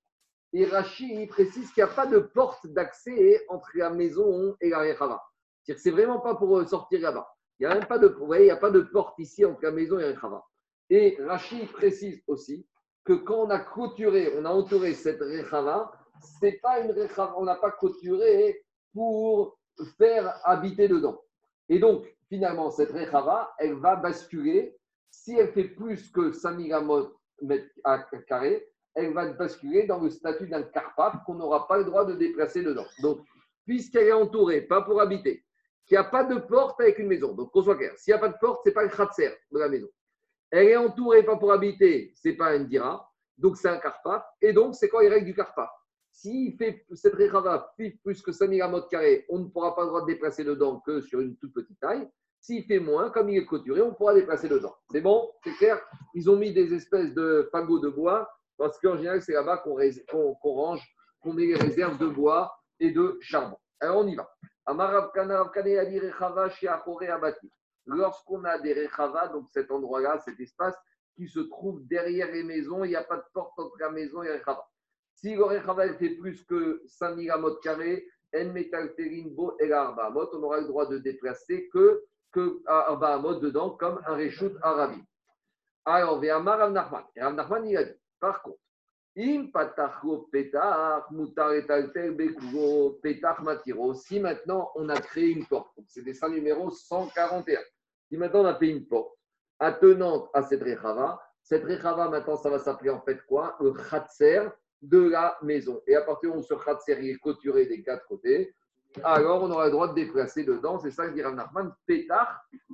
et Rachid précise qu'il n'y a pas de porte d'accès entre la maison et. C'est-à-dire que c'est vraiment pas pour euh, sortir là-bas. Il n'y a même pas de, vous voyez, il n'y a pas de porte ici entre la maison et l'arrière-rava. Et Rachid précise aussi que quand on a clôturé, on a entouré cette rechava, c'est pas une rechava, on n'a pas clôturé pour faire habiter dedans. Et donc, finalement, cette rechava, elle va basculer, si elle fait plus que 5000 mètres carrés, elle va basculer dans le statut d'un carpaf qu'on n'aura pas le droit de déplacer dedans. Donc, puisqu'elle est entourée, pas pour habiter, qu'il n'y a pas de porte avec une maison, donc qu'on soit clair, s'il n'y a pas de porte, ce n'est pas le khatser de la maison. Elle est entourée, pas pour habiter, ce n'est pas un dira, donc c'est un carpaf, et donc c'est quoi les règles du carpaf S'il fait cette rechava plus que 5000 mètres carrés, on ne pourra pas le droit de déplacer dedans que sur une toute petite taille. S'il fait moins, comme il est clôturé, on pourra déplacer dedans. C'est bon? C'est clair? Ils ont mis des espèces de fagots de bois, parce qu'en général, c'est là-bas qu'on range, qu'on met les réserves de bois et de charbon. Alors on y va. Lorsqu'on a des rechavas, donc cet endroit-là, cet espace qui se trouve derrière les maisons, il n'y a pas de porte entre la maison et le rechava. Si le rechava elle fait plus que 5000 amot carrés, en metalterin bo el arba on aura le droit de déplacer que, que arba amot dedans, comme un reshoot arabi. Alors, Véamar Rav Nachman. Et Rav il a dit, par contre, Im patachlo petach, mutar et alter bekuro, petach matiro. Si maintenant on a créé une porte, c'est dessin numéro 141. Si maintenant on a fait une porte attenante à cette rechava, cette rechava maintenant ça va s'appeler en fait quoi? Le khatser de la maison. Et à partir où ce khatser est clôturé des quatre côtés, alors on aura le droit de déplacer dedans. C'est ça que dit Rav Nachman, petach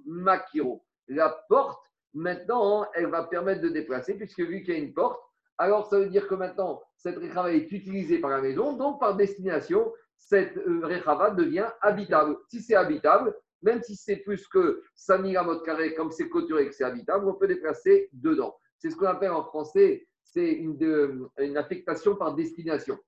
makiro. La porte, maintenant, elle va permettre de déplacer, puisque vu qu'il y a une porte, alors ça veut dire que maintenant, cette rechava est utilisée par la maison, donc par destination, cette euh, rechava devient habitable. Si c'est habitable, même si c'est plus que 5000 mètres carrés, comme c'est clôturé et que c'est habitable, on peut déplacer dedans. C'est ce qu'on appelle en français, c'est une, affectation par destination.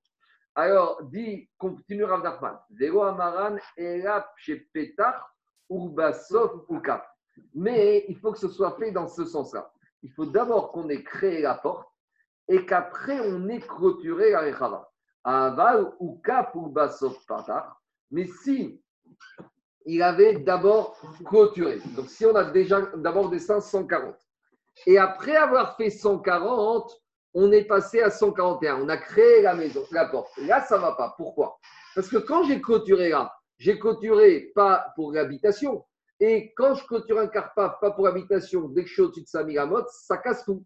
Alors, dit, continue Rav Nachman, Zéro Amaran, Elap, chez Petach, Urbasov, Ukap. Mais il faut que ce soit fait dans ce sens-là. Il faut d'abord qu'on ait créé la porte et qu'après on ait clôturé la Rechava. Aval, Ukap, Urbasov, Petach. Mais si il avait d'abord clôturé, donc si on a déjà d'abord des 140, et après avoir fait 140, on est passé à 141. On a créé la maison, la porte. Là, ça ne va pas. Pourquoi? Parce que quand j'ai clôturé là, j'ai clôturé pas pour l'habitation. Et quand je clôture un carpaf, pas pour l'habitation, dès que je suis au-dessus de 5000 amot, ça casse tout.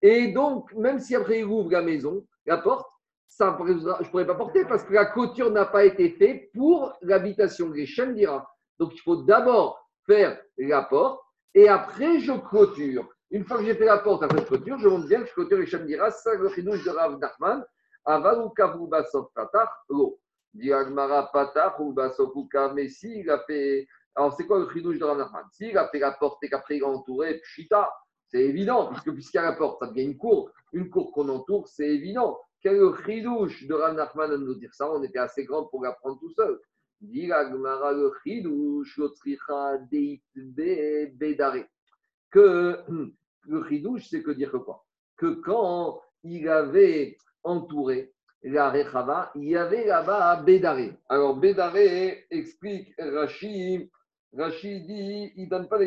Et donc, même si après il ouvre la maison, la porte, ça, je ne pourrais pas porter parce que la clôture n'a pas été faite pour l'habitation. Les chaînes dira. Donc, il faut d'abord faire la porte et après je clôture. Une fois que j'ai fait la porte, après je clôture, je monte bien je clôture et chaînes dira. Ça, le chidouche de Rav Nachman. Avalu kavu basov patach lo. Diagmara patach ou basov uka. Mais s'il a fait. Alors, c'est quoi le chidouche de Rav Nachman? S'il a fait la porte et qu'après il a entouré, pshita, c'est évident, puisque puisqu'il y a la porte, ça devient une cour. Une cour qu'on entoure, c'est évident. Quel chidouche de Rav Nachman de nous dire ça? On était assez grand pour l'apprendre tout seul. Dit le chidouche, l'otzricha deit be- bedare. Que le chidouche, c'est que dire que quoi? Que quand il avait entouré la Rechava, il y avait là-bas Bédaré. Alors Bédaré explique Rachid, Rachid dit, il ne donne pas.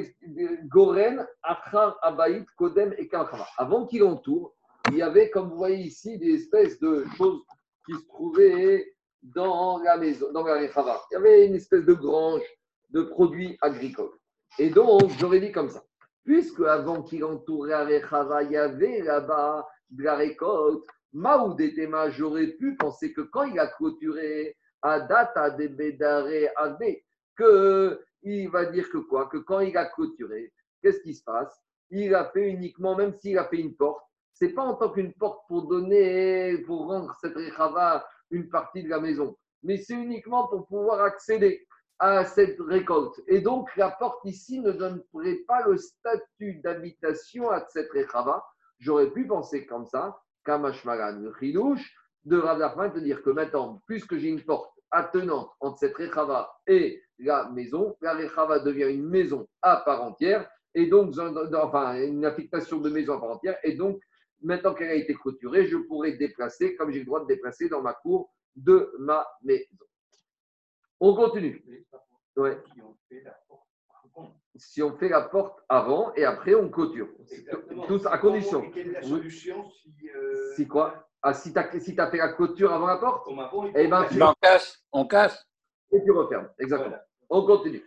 Goren, Achar, Abaït, Kodem et Kalchava. Avant qu'il entoure, il y avait, comme vous voyez ici, des espèces de choses qui se trouvaient dans la maison, dans la Rechava. Il y avait une espèce de grange de produits agricoles. Et donc, j'aurais dit comme ça. Puisque avant qu'il entourait la Rechava, il y avait là-bas de la récolte, Maoudetema, j'aurais pu penser que quand il a clôturé à data de Bédaré Adé, que il va dire que quoi? Que quand il a clôturé, qu'est-ce qui se passe? Il a fait uniquement, même s'il a fait une porte, c'est pas en tant qu'une porte pour donner, pour rendre cette Rechava une partie de la maison, mais c'est uniquement pour pouvoir accéder à cette récolte. Et donc, la porte ici ne donnerait pas le statut d'habitation à cette Rechava. J'aurais pu penser comme ça, Kamashmalan, le chidouche de Rav te dire que maintenant, puisque j'ai une porte attenante entre cette Rechava et la maison, la Rechava devient une maison à part entière, et donc, enfin, une affectation de maison à part entière, et donc, maintenant qu'elle a été clôturée, je pourrais déplacer, comme j'ai le droit de déplacer dans ma cour de ma maison. On continue. Ouais. Si on fait la porte avant et après on clôture. Tout à condition. Et quelle est la Oui. solution si. euh, Si quoi? Ah, Si tu as, si t'as fait la clôture avant la porte, Eh ben, faire- tu- On casse, on casse. et tu refermes. Exactement. Voilà. On continue.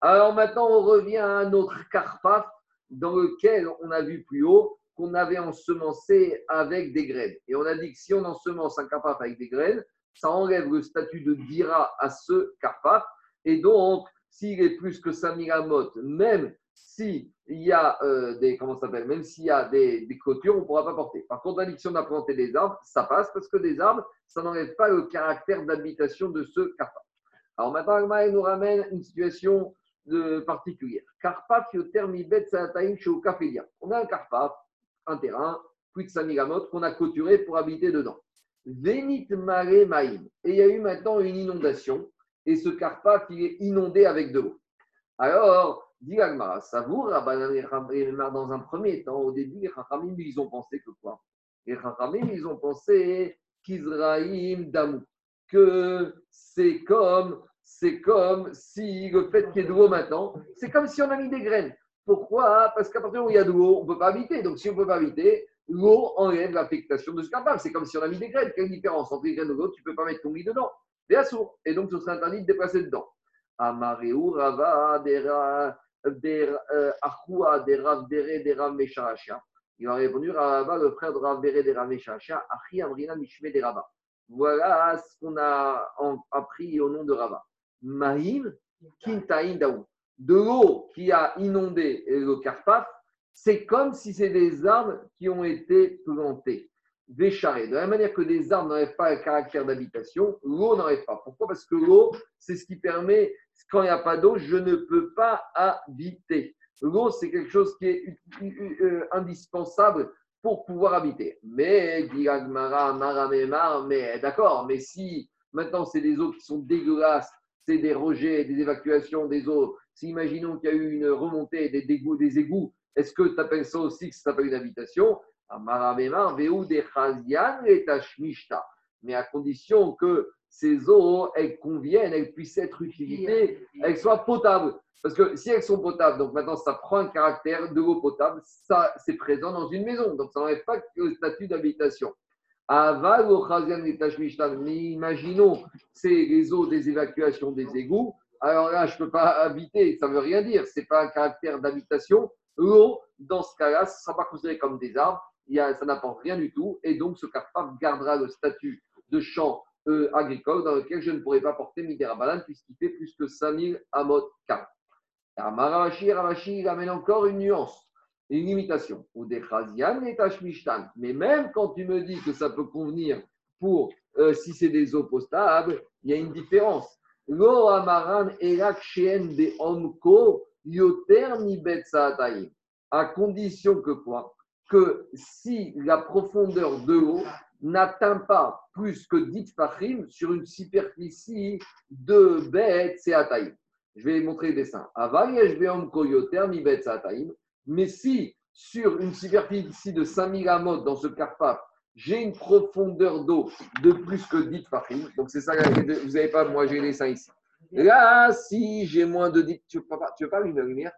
Alors maintenant, on revient à un autre carpaf dans lequel on a vu plus haut qu'on avait ensemencé avec des graines. Et on a dit que si on ensemence un carpaf avec des graines, ça enlève le statut de dira à ce carpaf. Et donc, s'il est plus que 5000 amotes, même s'il y a euh, des, comment s'appelle, même s'il y a des, des clôtures, on ne pourra pas porter. Par contre, l'interdiction de planter des arbres, ça passe parce que des arbres, ça n'enlève pas le caractère d'habitation de ce carpaf. Alors maintenant, Agma, nous ramène une situation de particulière. Carpaf, yotermi bet saataim chez Okafelia. On a un carpaf, un terrain, plus de 5000 amotes qu'on a clôturé pour habiter dedans. Venit mare maïm. Et il y a eu maintenant une inondation, et ce carpaf, il est inondé avec de l'eau. Alors, dit Agmara, savour, dans un premier temps, au début, les ils ont pensé que quoi? Les ils ont pensé qu'Israïm Damou, que c'est comme, c'est comme si le fait qu'il y ait de l'eau maintenant, c'est comme si on a mis des graines. Pourquoi? Parce qu'à partir où il y a de l'eau, on ne peut pas habiter. Donc, si on ne peut pas habiter, l'eau enlève l'affectation de ce carpaf. C'est comme si on a mis des graines. Quelle différence entre les graines de l'eau? Tu ne peux pas mettre ton lit dedans. C'est sourd. Et donc, ce serait interdit de déplacer dedans. Amareu, Rava, Dera, Achua, Dera, Dere, Dera, Meshachia. Il a répondu Rava, le frère de Rav Dere, Dera, Meshachia, Achi, Amrina, Mishme, Deraba. Voilà ce qu'on a appris au nom de Rava. Mahim, Kintaïn, Daou. De l'eau qui a inondé le Carpaf, c'est comme si c'est des arbres qui ont été plantés. Vécharés. De la même manière que des arbres n'enlèvent pas le caractère d'habitation, l'eau n'enlève pas. Pourquoi? Parce que l'eau, c'est ce qui permet, quand il n'y a pas d'eau, je ne peux pas habiter. L'eau, c'est quelque chose qui est euh, indispensable pour pouvoir habiter. Mais, Mara, Memar, mais d'accord, mais si maintenant c'est des eaux qui sont dégueulasses, c'est des rejets, des évacuations des eaux, si imaginons qu'il y a eu une remontée des, des égouts, est-ce que tu appelles ça aussi que ça s'appelle une habitation? Mais à condition que ces eaux, elles conviennent, elles puissent être utilisées, elles soient potables. Parce que si elles sont potables, donc maintenant ça prend un caractère de l'eau potable, ça c'est présent dans une maison, donc ça n'enlève pas le statut d'habitation. Aval. Mais imaginons, c'est les eaux des évacuations des égouts. Alors là, je ne peux pas habiter, ça ne veut rien dire, ce n'est pas un caractère d'habitation. L'eau, dans ce cas-là, ce ne sera pas considéré comme des arbres, il y a- ça n'apporte rien du tout, et donc ce carpaf gardera le statut de champ euh, agricole dans lequel je ne pourrai pas porter Midirabalan puisqu'il fait plus que 5000 amot K. Ravashi, Ravashi, il amène encore une nuance, une limitation. Ou des. Mais même quand tu me dis que ça peut convenir pour euh, si c'est des eaux potables, il y a une différence. Lo amaran de omko yoter saataim. À condition que quoi? Que si la profondeur de l'eau n'atteint pas plus que 10 fachim sur une superficie de bet seataim. Je vais montrer le dessin. Mais si sur une superficie de 5000 amot dans ce carpaf, j'ai une profondeur d'eau de plus que 10 fachim, donc c'est ça, vous n'avez pas, moi j'ai les dessins ici. Là, si j'ai moins de 10, tu veux pas, tu veux pas la lumière?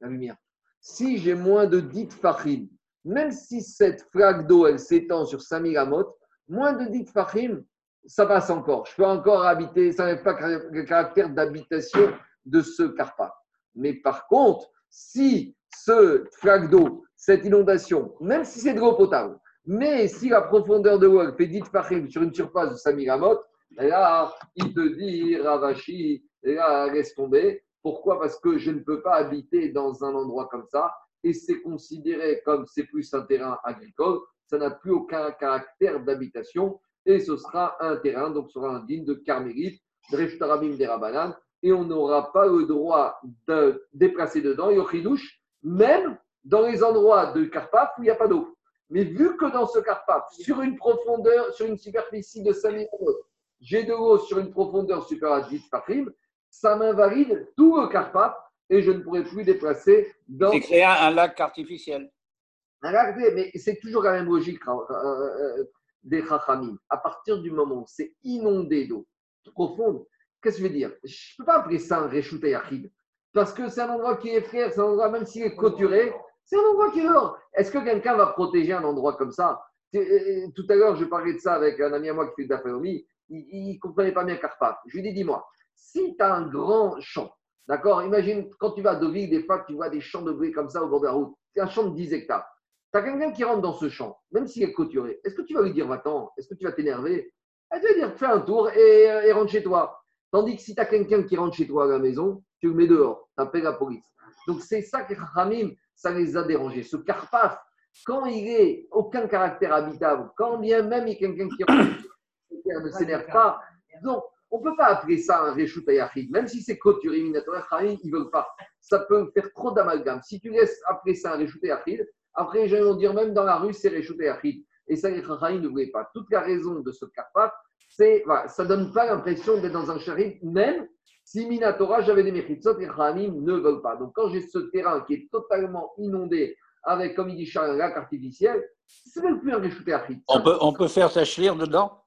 La lumière. Si j'ai moins de 10 fachim, même si cette flaque d'eau, s'étend sur 5000 amot, moins de 10 fachim, ça passe encore. Je peux encore habiter, ça n'avait pas le caractère d'habitation de ce carpa. Mais par contre, si ce flaque d'eau, cette inondation, même si c'est de l'eau potable, mais si la profondeur de l'eau fait 10 fachim sur une surface de 5000 amot, là, il te dit, Ravashi, là, laisse tomber. Pourquoi? Parce que je ne peux pas habiter dans un endroit comme ça et c'est considéré comme c'est plus un terrain agricole, ça n'a plus aucun caractère d'habitation et ce sera un terrain, donc sera un digne de carmélite, Dreshtarabim des Rabanan, et on n'aura pas le droit de déplacer dedans, Yochidouche, même dans les endroits de Carpaf où il n'y a pas d'eau. Mais vu que dans ce Carpaf, sur une profondeur, sur une superficie de 5000 mètres, j'ai de l'eau sur une profondeur supérieure à 10 fachim, ça m'invalide tout le Carpaf et je ne pourrai plus déplacer dans C'est créer un, lac artificiel. un lac mais c'est toujours la même logique euh, euh, des Chachamim. À partir du moment où c'est inondé d'eau profonde, qu'est-ce que je veux dire? Je ne peux pas appeler ça un Reshut Yachid. Parce que c'est un endroit qui est frère, c'est un endroit, même s'il est clôturé, c'est un endroit qui est dehors. Est-ce que quelqu'un va protéger un endroit comme ça? Euh, Tout à l'heure, je parlais de ça avec un ami à moi qui fait de la famille. Il ne comprenait pas bien Carpath. Je lui ai dit dis-moi, si tu as un grand champ, d'accord? Imagine quand tu vas à Deauville, des fois, tu vois des champs de blé comme ça au bord de la route. C'est un champ de 10 hectares. Tu as quelqu'un qui rentre dans ce champ, même s'il est clôturé. Est-ce que tu vas lui dire, va-t'en Est-ce que tu vas t'énerver? Elle va dire, fais un tour et, euh, rentre chez toi. Tandis que si tu as quelqu'un qui rentre chez toi à la maison, tu le mets dehors, tu appelles la police. Donc c'est ça que Ramim, ça les a dérangés. Ce Carpaf, quand il est aucun caractère habitable, quand bien même il y a quelqu'un qui rentre, ne s'énerve pas. Donc, on ne peut pas appeler ça un Réchout Ayachid, même si c'est clôturé, Minatora, Ramim, ils ne veulent pas. Ça peut faire trop d'amalgame. Si tu laisses appeler ça un Réchout Ayachid, après les gens vont dire même dans la rue, c'est Réchout Ayachid. Et ça, les Chachamim ne voulaient pas. Toute la raison de ce Carpaf, c'est, voilà, ça ne donne pas l'impression d'être dans un charit, même si Minatora, j'avais des méchitsot, les Khamim ne veulent pas. Donc, quand j'ai ce terrain qui est totalement inondé avec, comme il dit Charles, un lac artificiel, c'est même plus un réchouté aride. On peut, on peut faire sa chlire dedans?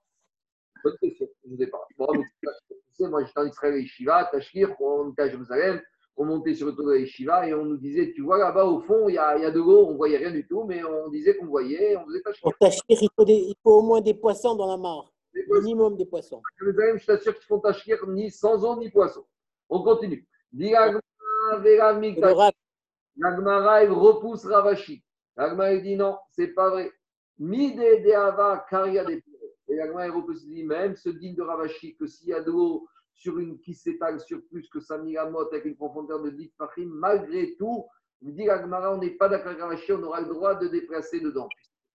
Bonne question, je ne sais pas. Bon, mais tu sais, moi, j'étais en Israël et Shiva, Tachir, on était à Jérusalem, on montait sur le tour de la yeshiva et on nous disait, tu vois là-bas au fond, il y a, il y a de l'eau, on voyait rien du tout, mais on disait qu'on voyait, on faisait tachkir. Pour tachir, il faut, des- il faut au moins des poissons dans la mare. Minimum des poissons. Jérusalem, je t'assure qu'ils font tachkir ni sans eau ni poisson. On continue. L'Agmara, il repousse Ravashi. L'Agmara, il dit non, c'est pas vrai. Mide de Ava, Karia de Et repousse, il dit même ce digne de Ravashi que s'il y a de l'eau sur une qui s'étale sur plus que 5000 amotes avec une profondeur de 10 fachim, malgré tout, dit l'Agmara, on n'est pas d'accord avec Ravashi, on aura le droit de déplacer dedans.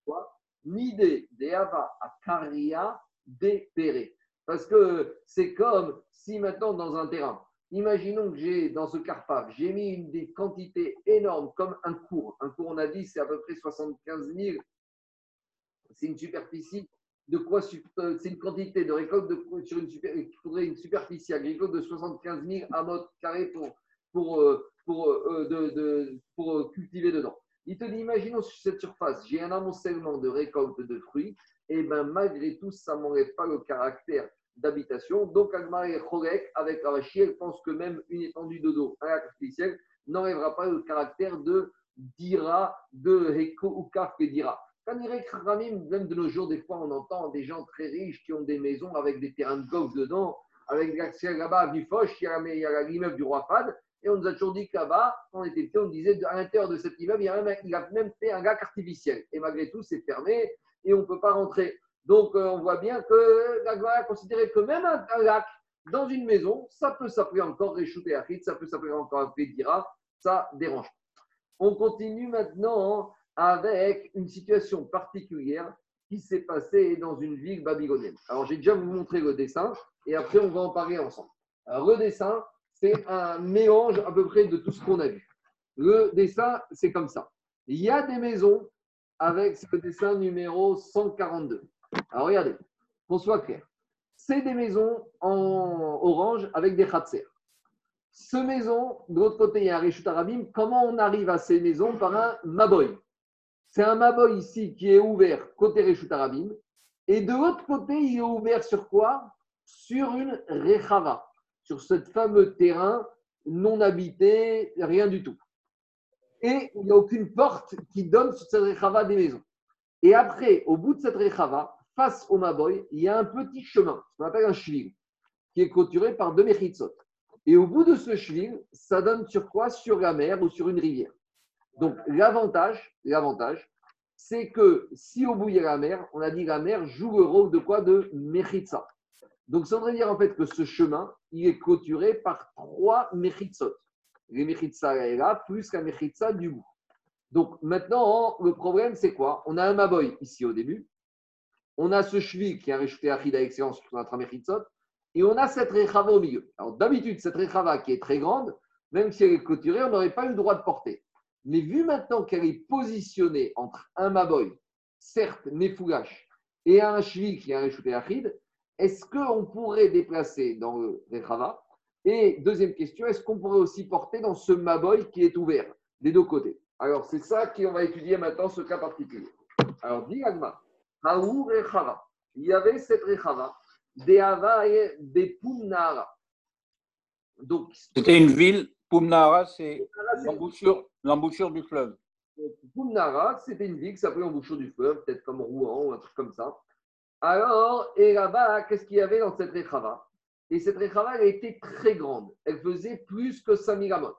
Pourquoi? Mide de Ava à Karia de Péré. Parce que c'est comme si maintenant dans un terrain, Imaginons que j'ai dans ce carpave, j'ai mis une des quantités énormes comme un cours. Un cours, on a dit, c'est à peu près 75 000. C'est une superficie de quoi euh, C'est une quantité de récolte sur faudrait une superficie agricole de 75 000 amotes carrés pour, pour, euh, pour, euh, euh, cultiver dedans. Il te dit, imaginons sur cette surface, j'ai un amoncellement de récolte de fruits, et bien malgré tout, ça ne m'enlève pas le caractère d'habitation. Donc, Agmar et Chorek, avec Ravashi, elle pense que même une étendue de dos un lac artificiel n'enlèvera pas le caractère de dira, de Heko ou Kaf que dira. Même de nos jours, des fois, on entend des gens très riches qui ont des maisons avec des terrains de golf dedans, avec des accès là-bas à Foch, il y a l'immeuble du roi Fad, et on nous a toujours dit que là-bas, on était on disait à l'intérieur de cet immeuble, il, y a même, il a même fait un lac artificiel. Et malgré tout, c'est fermé et on ne peut pas rentrer. Donc, euh, on voit bien que la Gemara a considéré que même un, lac dans une maison, ça peut s'appeler encore Réchouté Achid, ça peut s'appeler encore un Pédira, ça dérange. On continue maintenant avec une situation particulière qui s'est passée dans une ville babylonienne. Alors, j'ai déjà vous montré le dessin et après, on va en parler ensemble. Alors, le dessin, c'est un mélange à peu près de tout ce qu'on a vu. Le dessin, c'est comme ça. Il y a des maisons avec ce dessin numéro 142. Alors regardez, qu'on soit clair. C'est des maisons en orange avec des khatser. Ce maison, de l'autre côté, il y a un Rishut Arabim. Comment on arrive à ces maisons? Par un Maboy. C'est un Maboy ici qui est ouvert côté Rishut Arabim. Et de l'autre côté, il est ouvert sur quoi? Sur une Rechava. Sur ce fameux terrain non habité, rien du tout. Et il n'y a aucune porte qui donne sur cette Rechava des maisons. Et après, au bout de cette Rechava, face au Maboy, il y a un petit chemin, ce qu'on appelle un shvil, qui est clôturé par deux mechitzot. Et au bout de ce shvil, ça donne sur quoi? Sur la mer ou sur une rivière. Donc l'avantage, l'avantage, c'est que si au bout il y a la mer, on a dit la mer joue le rôle de quoi? De mechitza. Donc ça voudrait dire en fait que ce chemin, il est clôturé par trois mechitzot. Les mechitza est là, plus la mechitza du bout. Donc maintenant, le problème, c'est quoi? On a un Maboy ici au début. On a ce cheville qui a rajouté Achid à excellence sur notre Amechitzot. Et on a cette Rechava au milieu. Alors d'habitude, cette Rechava qui est très grande, même si elle est clôturée, on n'aurait pas eu le droit de porter. Mais vu maintenant qu'elle est positionnée entre un Maboy, certes Nefoulash, et un cheville qui a rajouté Achid, est-ce qu'on pourrait déplacer dans le Rechava? Et deuxième question, est-ce qu'on pourrait aussi porter dans ce Maboy qui est ouvert des deux côtés? Alors, c'est ça qu'on va étudier maintenant, ce cas particulier. Alors, dit Agma, Haou Rechava. Il y avait cette Rechava, des Hava et des Pumnara. C'était une ville, Pumnara, c'est Pumnara, c'est- l'embouchure l'embouchure du fleuve. Pumnara, c'était une ville qui s'appelait embouchure du fleuve, peut-être comme Rouen ou un truc comme ça. Alors, et là-bas, qu'est-ce qu'il y avait dans cette Rechava Et cette Rechava, elle était très grande. Elle faisait plus que 5000 amot.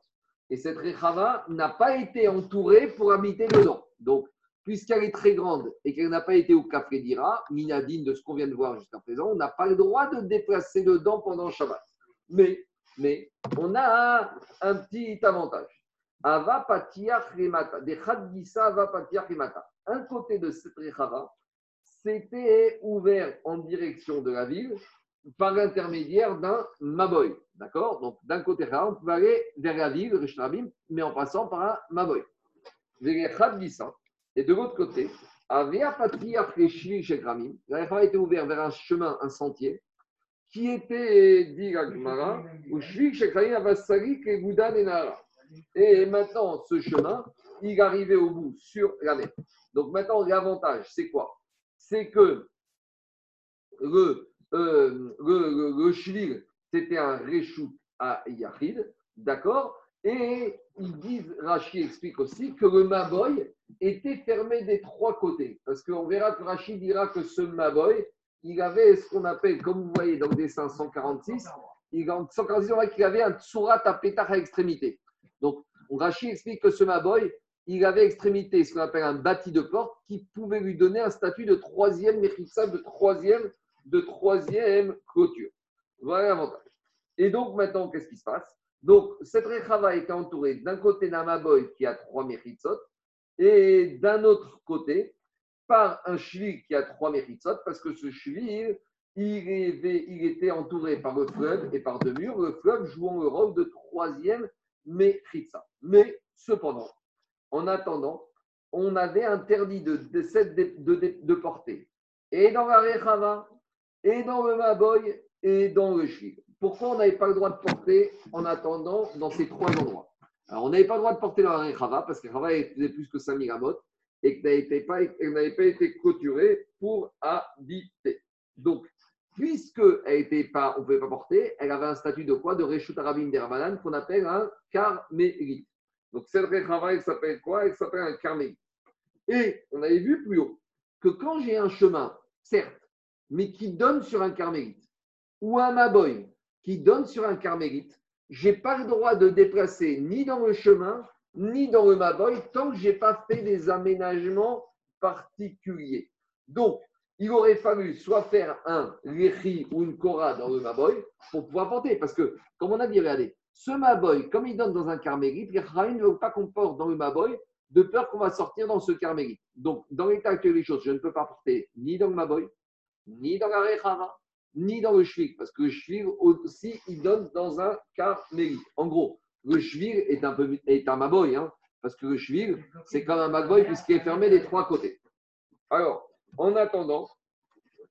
Et cette Rechava n'a pas été entourée pour habiter dedans. Donc, puisqu'elle est très grande et qu'elle n'a pas été au Café d'Ira, Minadine de ce qu'on vient de voir jusqu'à présent, on n'a pas le droit de déplacer dedans pendant Shabbat. Mais, mais on a un petit avantage. Ava. Des ava. Un côté de cette Rechava, c'était ouvert en direction de la ville par l'intermédiaire d'un Maboy. D'accord? Donc, d'un côté, on pouvait aller vers la ville, le mais en passant par un Maboy. Et de l'autre côté, Avia Patriarch Shvil Shekramim, la Rechava était ouverte vers un chemin, un sentier, qui était, dit la Gemara, ou Shvil Shekramim Avassalik et Goudan et Nahara. Et maintenant, ce chemin, il arrivait au bout sur la mer. Donc maintenant, l'avantage, c'est quoi? C'est que le, euh, c'était un reshoot à Yahid, d'accord? Et ils disent, Rachid explique aussi que le Maboy était fermé des trois côtés. Parce qu'on verra que Rachid dira que ce Maboy, il avait ce qu'on appelle, comme vous voyez dans le dessin 146, il, en 146, on avait un tsurat à pétard à extrémité. Donc, Rachid explique que ce Maboy, il avait extrémité, ce qu'on appelle un bâti de porte, qui pouvait lui donner un statut de troisième méritza, de troisième, de troisième clôture. Voilà l'avantage. Et donc maintenant, qu'est-ce qui se passe? Donc, cette Rechava était entourée d'un côté d'un Maboy qui a trois méritzot, et d'un autre côté par un chevil qui a trois méritzot, parce que ce était- il était entouré par le fleuve et par deux murs, le fleuve jouant le rôle de troisième méritza. Mais cependant, en attendant, on avait interdit de, de, de, de- porter. Et dans la Rechava, et dans le Maboy, et dans le Shvil. Pourquoi on n'avait pas le droit de porter en attendant dans ces trois endroits? On n'avait pas le droit de porter dans la Rechava, parce que Rechava faisait plus que 5000 amot, et qu'elle n'avait pas, pas été clôturée pour habiter. Donc, puisque elle était pas, on ne pouvait pas porter, elle avait un statut de quoi? De Reshut Arabim qu'on appelle un carmélite. Donc, cette Rechava, elle s'appelle quoi? Elle s'appelle un carmélite. Et on avait vu plus haut que quand j'ai un chemin, certes, mais qui donne sur un carmélite, ou un maboy qui donne sur un carmélite, j'ai pas le droit de déplacer ni dans le chemin, ni dans le maboy, tant que j'ai pas fait des aménagements particuliers. Donc, il aurait fallu soit faire un lechi ou une kora dans le maboy pour pouvoir porter. Parce que, comme on a dit, regardez, ce maboy, comme il donne dans un carmélite, les ne veulent pas qu'on porte dans le maboy de peur qu'on va sortir dans ce carmélite. Donc, dans l'état actuel des choses, je ne peux pas porter ni dans le maboy, ni dans la rechava, ni dans le shvil, parce que le shvil aussi, il donne dans un carmélite. En gros, le shvil est un, peu, est un maboy, hein, parce que le shvil, c'est comme un maboy puisqu'il est fermé des trois côtés. Alors, en attendant,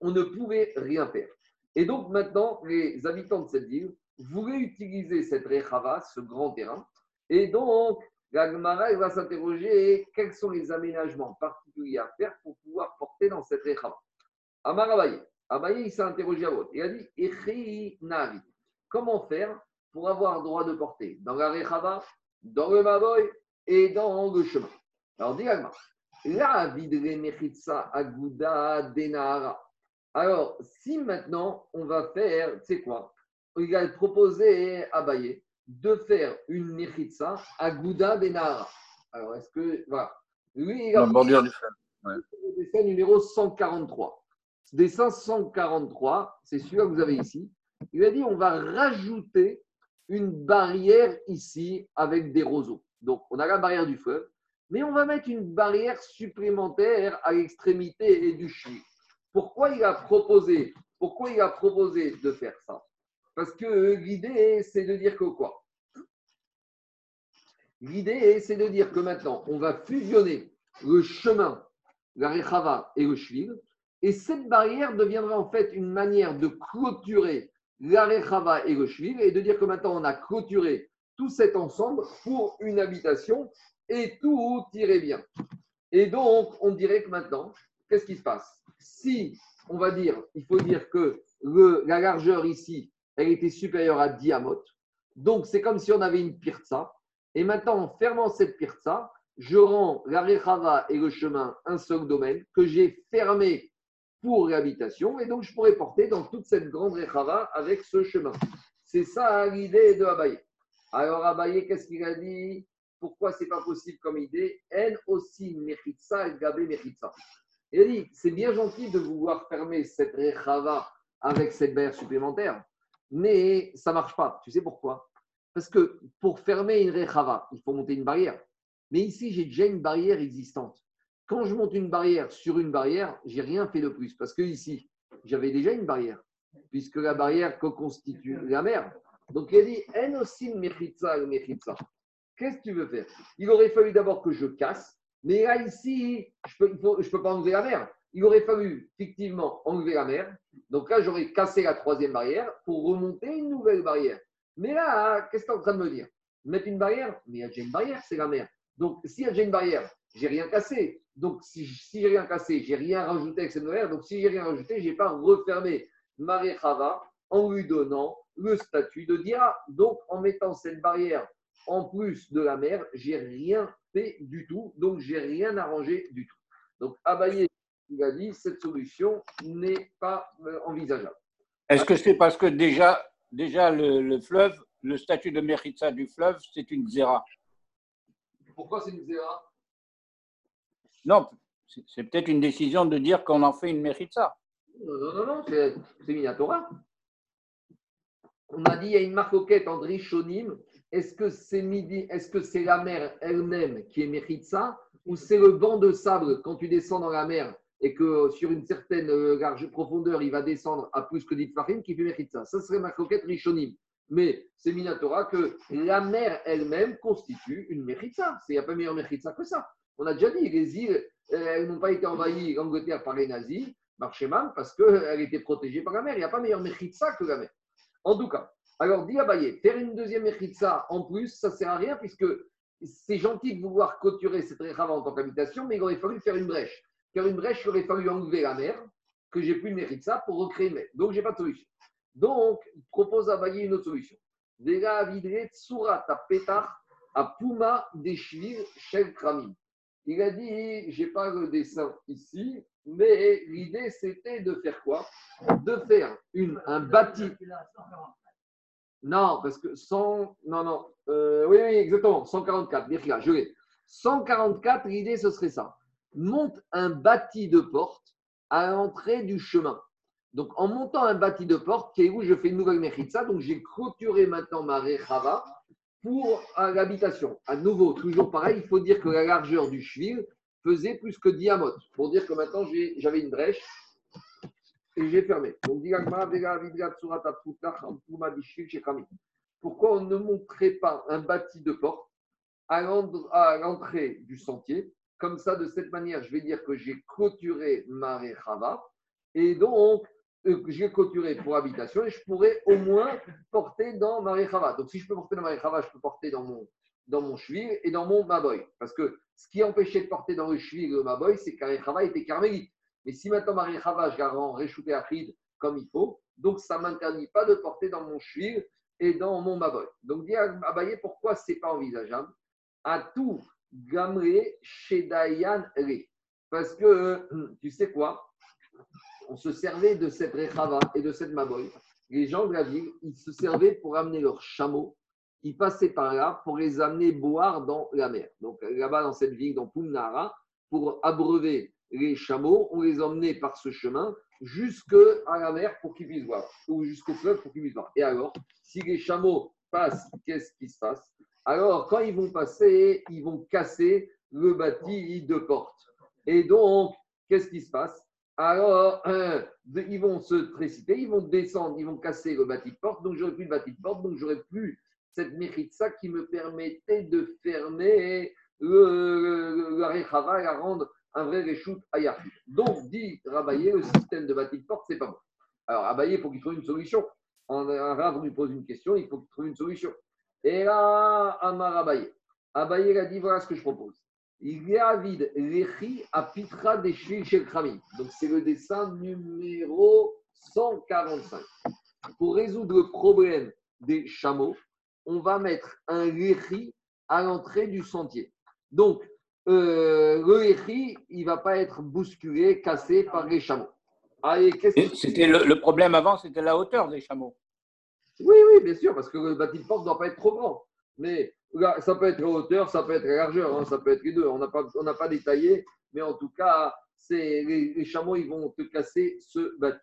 on ne pouvait rien faire. Et donc maintenant, les habitants de cette ville voulaient utiliser cette rechava, ce grand terrain, et donc elle va s'interroger quels sont les aménagements particuliers à faire pour pouvoir porter dans cette rechava? Amar Abaye, il s'est interrogé à l'autre. Il a dit Echi. Comment faire pour avoir droit de porter dans la Rechava, dans le Maboy et dans le chemin? Alors, dis Agma. La vidre mechitsa aguda denara. Alors, si maintenant on va faire, tu sais quoi Il a proposé à Abaye de faire une mechitsa aguda denara. Alors, est-ce que. Voilà. Lui, il a La bordure du fleuve. dessin numéro 143. Ce dessin 143, c'est celui-là que vous avez ici. Il a dit on va rajouter une barrière ici avec des roseaux. Donc, on a la barrière du fleuve, mais on va mettre une barrière supplémentaire à l'extrémité du cheville. Pourquoi il a proposé Pourquoi il a proposé de faire ça? Parce que l'idée, c'est de dire que quoi? L'idée, c'est de dire que maintenant, on va fusionner le chemin, la rechava et le shvil, et cette barrière deviendra en fait une manière de clôturer la rechava et le shvil, et de dire que maintenant, on a clôturé tout cet ensemble pour une habitation, et tout irait bien. Et donc, on dirait que maintenant, qu'est-ce qui se passe? Si, on va dire, il faut dire que la largeur ici, elle était supérieure à 10 amot, donc c'est comme si on avait une pirza, et maintenant, en fermant cette pirza, je rends la rechava et le chemin un seul domaine que j'ai fermé pour l'habitation, et donc je pourrais porter dans toute cette grande rechava avec ce chemin. C'est ça l'idée de Abaye. Alors Abaye, qu'est-ce qu'il a dit? Pourquoi c'est pas possible comme idée? En aussi mechitza et gabé mechitza. Il a dit, c'est bien gentil de vouloir fermer cette rechava avec cette barrière supplémentaire, mais ça marche pas. Tu sais pourquoi? Parce que pour fermer une rechava, il faut monter une barrière. Mais ici, j'ai déjà une barrière existante. Quand je monte une barrière sur une barrière, j'ai rien fait de plus. Parce que ici, j'avais déjà une barrière, puisque la barrière co-constitue la mer. Donc il dit, en aussi mechitza ou mechitza. Qu'est-ce que tu veux faire? Il aurait fallu d'abord que je casse, mais là, ici, je ne peux, je pas enlever la mer. Il aurait fallu fictivement enlever la mer. Donc là, j'aurais cassé la troisième barrière pour remonter une nouvelle barrière. Mais là, qu'est-ce que tu es en train de me dire? Mettre une barrière? Mais il y a déjà une barrière, c'est la mer. Donc, s'il y a déjà une barrière, j'ai rien cassé. Donc, si, si j'ai rien cassé, j'ai rien rajouté avec cette barrière. Donc, si j'ai rien rajouté, j'ai pas refermé Marechava en lui donnant le statut de Dira. Donc, en mettant cette barrière en plus de la mer, j'ai rien fait du tout, donc j'ai rien arrangé du tout. Donc Abaye, il a dit, cette solution n'est pas euh, envisageable. Est-ce que c'est parce que déjà, déjà le, le fleuve, le statut de Meritza du fleuve, c'est une zéra Pourquoi c'est une zéra Non, c'est peut-être une décision de dire qu'on en fait une Meritza. Non, non, non, non, c'est Minatora. On a dit il y a une marcoquette entre Rishonim. Est-ce que c'est midi, est-ce que c'est la mer elle-même qui est Mechitza ou c'est le banc de sable quand tu descends dans la mer et que sur une certaine euh, large profondeur, il va descendre à plus que 10 farines qui fait Mechitza? Ça serait marcoquette Rishonim. Mais c'est Minatora que la mer elle-même constitue une Mechitza. Il n'y a pas meilleur Mechitza que ça. On a déjà dit, les îles, euh, elles n'ont pas été envahies, l'Angleterre, par les nazis, Marcheman, parce qu'elle était protégée par la mer. Il n'y a pas meilleur Mechitza que la mer. En tout cas, alors dit Abaye, faire une deuxième Mechitza en plus, ça ne sert à rien, puisque c'est gentil de vouloir clôturer cette Rechava en tant qu'habitation, mais il aurait fallu faire une brèche. Faire une brèche, il aurait fallu enlever la mer, que j'ai plus de Mechitza, pour recréer une mer. Donc, je n'ai pas de solution. Donc, propose à une autre solution. Vega avidre tsurat a petar a puma deshvir shel. Il a dit, j'ai pas le dessin ici, mais l'idée c'était de faire quoi? De faire un bâti. Non, parce que 100. Non, non. euh, oui, oui, exactement. 144. Birka, je l'ai. 144, l'idée ce serait ça. Monte un bâti de porte à l'entrée du chemin. Donc, en montant un bâti de porte, qui je fais une nouvelle mechitza, donc j'ai clôturé maintenant ma rechava pour euh, l'habitation. À nouveau, toujours pareil, il faut dire que la largeur du chevil faisait plus que diamote, pour dire que maintenant j'avais une brèche et j'ai fermé. Pourquoi on ne montrait pas un bâti de porte à l'entrée du sentier? Comme ça, de cette manière, je vais dire que j'ai clôturé ma rechava et donc euh, j'ai clôturé pour habitation et je pourrais au moins porter dans ma rechava. Donc, si je peux porter dans ma rechava, je peux porter dans mon, cheville et dans mon maboy. Parce que ce qui empêchait de porter dans le cheville le maboy, c'est la rechava était carmélite. Mais si maintenant ma rechava, je la rends à Khid comme il faut, donc ça ne m'interdit pas de porter dans mon cheville et dans mon maboy. Donc, dis à Abaye, pourquoi ce n'est pas envisageable? À tout gamré shedayan re. Parce que, euh, tu sais quoi? On se servait de cette rechava et de cette maboy. Les gens de la ville, ils se servaient pour amener leurs chameaux. Ils passaient par là pour les amener boire dans la mer. Donc là-bas, dans cette ville, dans Pumnara, pour abreuver les chameaux, on les emmenait par ce chemin jusqu'à la mer pour qu'ils puissent boire, ou jusqu'au fleuve pour qu'ils puissent boire. Et alors, si les chameaux passent, qu'est-ce qui se passe? Alors, quand ils vont passer, ils vont casser le bâti de porte. Et donc, qu'est-ce qui se passe? Alors, euh, ils vont se précipiter, ils vont descendre, ils vont casser le bâti de porte, donc j'aurai plus de bâti de porte, donc j'aurai plus cette méritza qui me permettait de fermer le, le- et la rendre un vrai reshoot à Yahid. Donc, dit Rabaye, le système de bâti de porte, c'est pas bon. Alors, Rabaye, il faut qu'il trouve une solution. En, un rave lui pose une question, il faut qu'il trouve une solution. Et là, Amar. Abaye il a dit voilà ce que je propose. Il y a vide l'échi à pitra des chez le Kramim. Donc, c'est le dessin numéro 145. Pour résoudre le problème des chameaux, on va mettre un léchi à l'entrée du sentier. Donc, euh, le léchi, il ne va pas être bousculé, cassé par les chameaux. Allez, que C'était le, le problème avant, c'était la hauteur des chameaux. Oui, oui, bien sûr, parce que le bâti de porte ne doit pas être trop grand. Mais là, ça peut être la hauteur, ça peut être la largeur, hein, ça peut être les deux. On n'a pas, on pas détaillé, mais en tout cas, c'est, les, les chameaux, ils vont te casser ce bâti.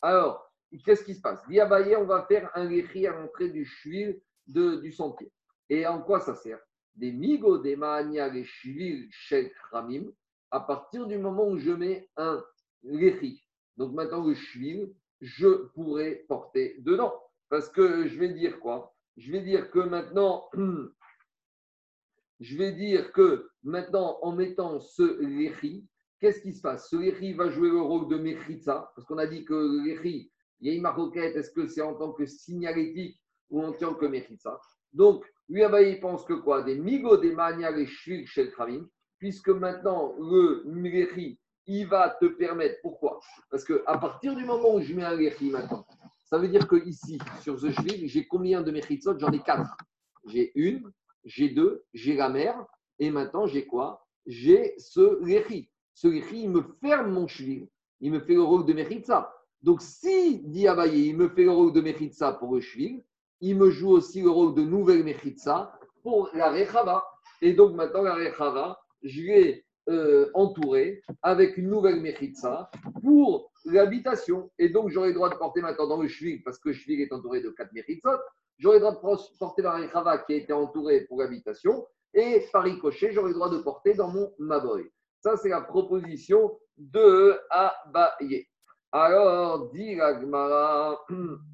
Alors, qu'est-ce qui se passe? Diabaye, on va faire un léchi à l'entrée du chevil de, du sentier. Et en quoi ça sert? Des migo, des les chevils, shel kramim, à partir du moment où je mets un léchi. Donc maintenant, le chevil, je pourrais porter dedans. Parce que je vais dire quoi? Je vais dire que maintenant, je vais dire que maintenant, en mettant ce léchi, qu'est-ce qui se passe? Ce léchi va jouer le rôle de mechitza, parce qu'on a dit que le léchi, il y a une maroquette, est-ce que c'est en tant que signalétique ou en tant que mechitza? Donc, lui, Abaye, il pense que quoi? Des migo, des manias, les shvil, shel kravim, puisque maintenant, le léchi, il va te permettre, pourquoi? Parce qu'à partir du moment où je mets un léchi maintenant, ça veut dire que ici, sur ce cheville, j'ai combien de mechitzot J'en ai quatre. J'ai une, j'ai deux, j'ai la mer, et maintenant j'ai quoi? J'ai ce Lechi. Ce Lechi, il me ferme mon cheville, il me fait le rôle de Mechitza. Donc si, dit Abaye, il me fait le rôle de Mechitza pour le cheville, il me joue aussi le rôle de nouvelle Mechitza pour la Rechava. Et donc maintenant, la Rechava, je l'ai euh, entourée avec une nouvelle Mechitza pour l'habitation. Et donc, j'aurai le droit de porter maintenant dans le cheville, parce que le cheville est entouré de quatre Mechitzot, j'aurai le droit de porter la Rechava qui a été entourée pour l'habitation. Et par ricochet, j'aurai le droit de porter dans mon Maboy. Ça, c'est la proposition de Abaye. Alors, dit la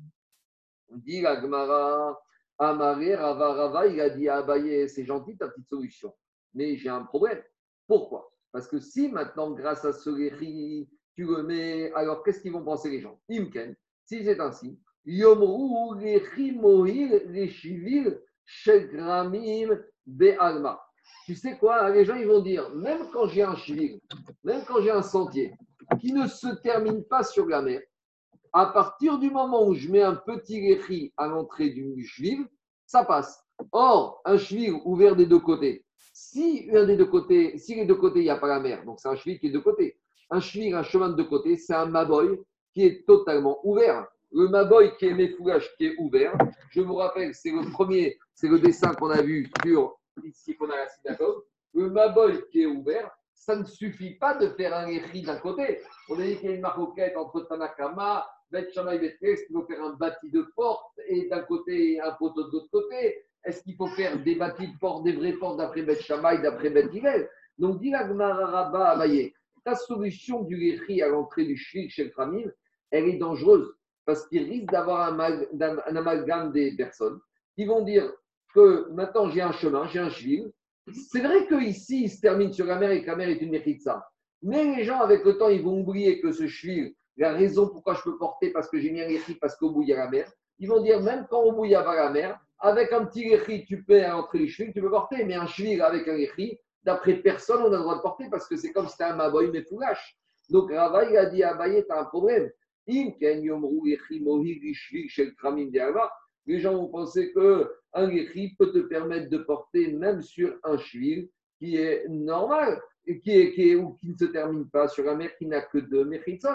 dit la Gemara, Amaré, Rava, Rava, il a dit à Abaye, c'est gentil ta petite solution, mais j'ai un problème. Pourquoi? Parce que si maintenant, grâce à ce Léhi, tu le mets, alors qu'est-ce qu'ils vont penser les gens? Imken, si c'est ainsi, Yomru, Léhi, Mohil, Léchivil, Shegramim, Be'alma. Tu sais quoi? Les gens, ils vont dire, même quand j'ai un chivil, même quand j'ai un sentier qui ne se termine pas sur la mer, à partir du moment où je mets un petit léchi à l'entrée du cheville, ça passe. Or, un cheville ouvert des deux côtés, si un des deux côtés, si les deux côtés, il n'y a pas la mer, donc c'est un cheville qui est de côté. Un cheville, un chemin de deux côtés, c'est un maboy qui est totalement ouvert. Le maboy qui est mes foulages qui est ouvert, je vous rappelle, c'est le premier, c'est le dessin qu'on a vu sur ici qu'on a la synagogue. Le maboy qui est ouvert, ça ne suffit pas de faire un écrit d'un côté. On a dit qu'il y a une maroquette entre Tanakama, Bet Shammai et Bet Est qu'il faut faire un bâti de porte et d'un côté un poteau de l'autre côté? Est-ce qu'il faut faire des bâtis de porte, des vraies portes d'après Bet Shammai, d'après Bet Donc, dit Gmararaba Abaye, ta solution du écrit à l'entrée du shvil chez le Kramim, elle est dangereuse parce qu'il risque d'avoir un, amalgame des personnes qui vont dire que maintenant j'ai un chemin, j'ai un shvil. C'est vrai qu'ici, il se termine sur la mer et que la mer est une mechitza. Mais les gens, avec le temps, ils vont oublier que ce shvil, la raison pourquoi je peux porter, parce que j'ai mis un écrit, parce qu'au bout, il y a la mer. Ils vont dire, même quand au bout, il n'y a la mer, avec un petit écrit, tu peux entrer les shvil, tu peux porter. Mais un shvil avec un écrit, d'après personne, on a le droit de porter, parce que c'est comme si c'était un maboy, mais foulash. Donc Rava, il a dit à Abaye, tu as un problème. Les gens vont penser qu'un écrit peut te permettre de porter même sur un cheville qui est normal, qui, est, qui ou qui ne se termine pas sur un mer qui n'a que deux mechitzot.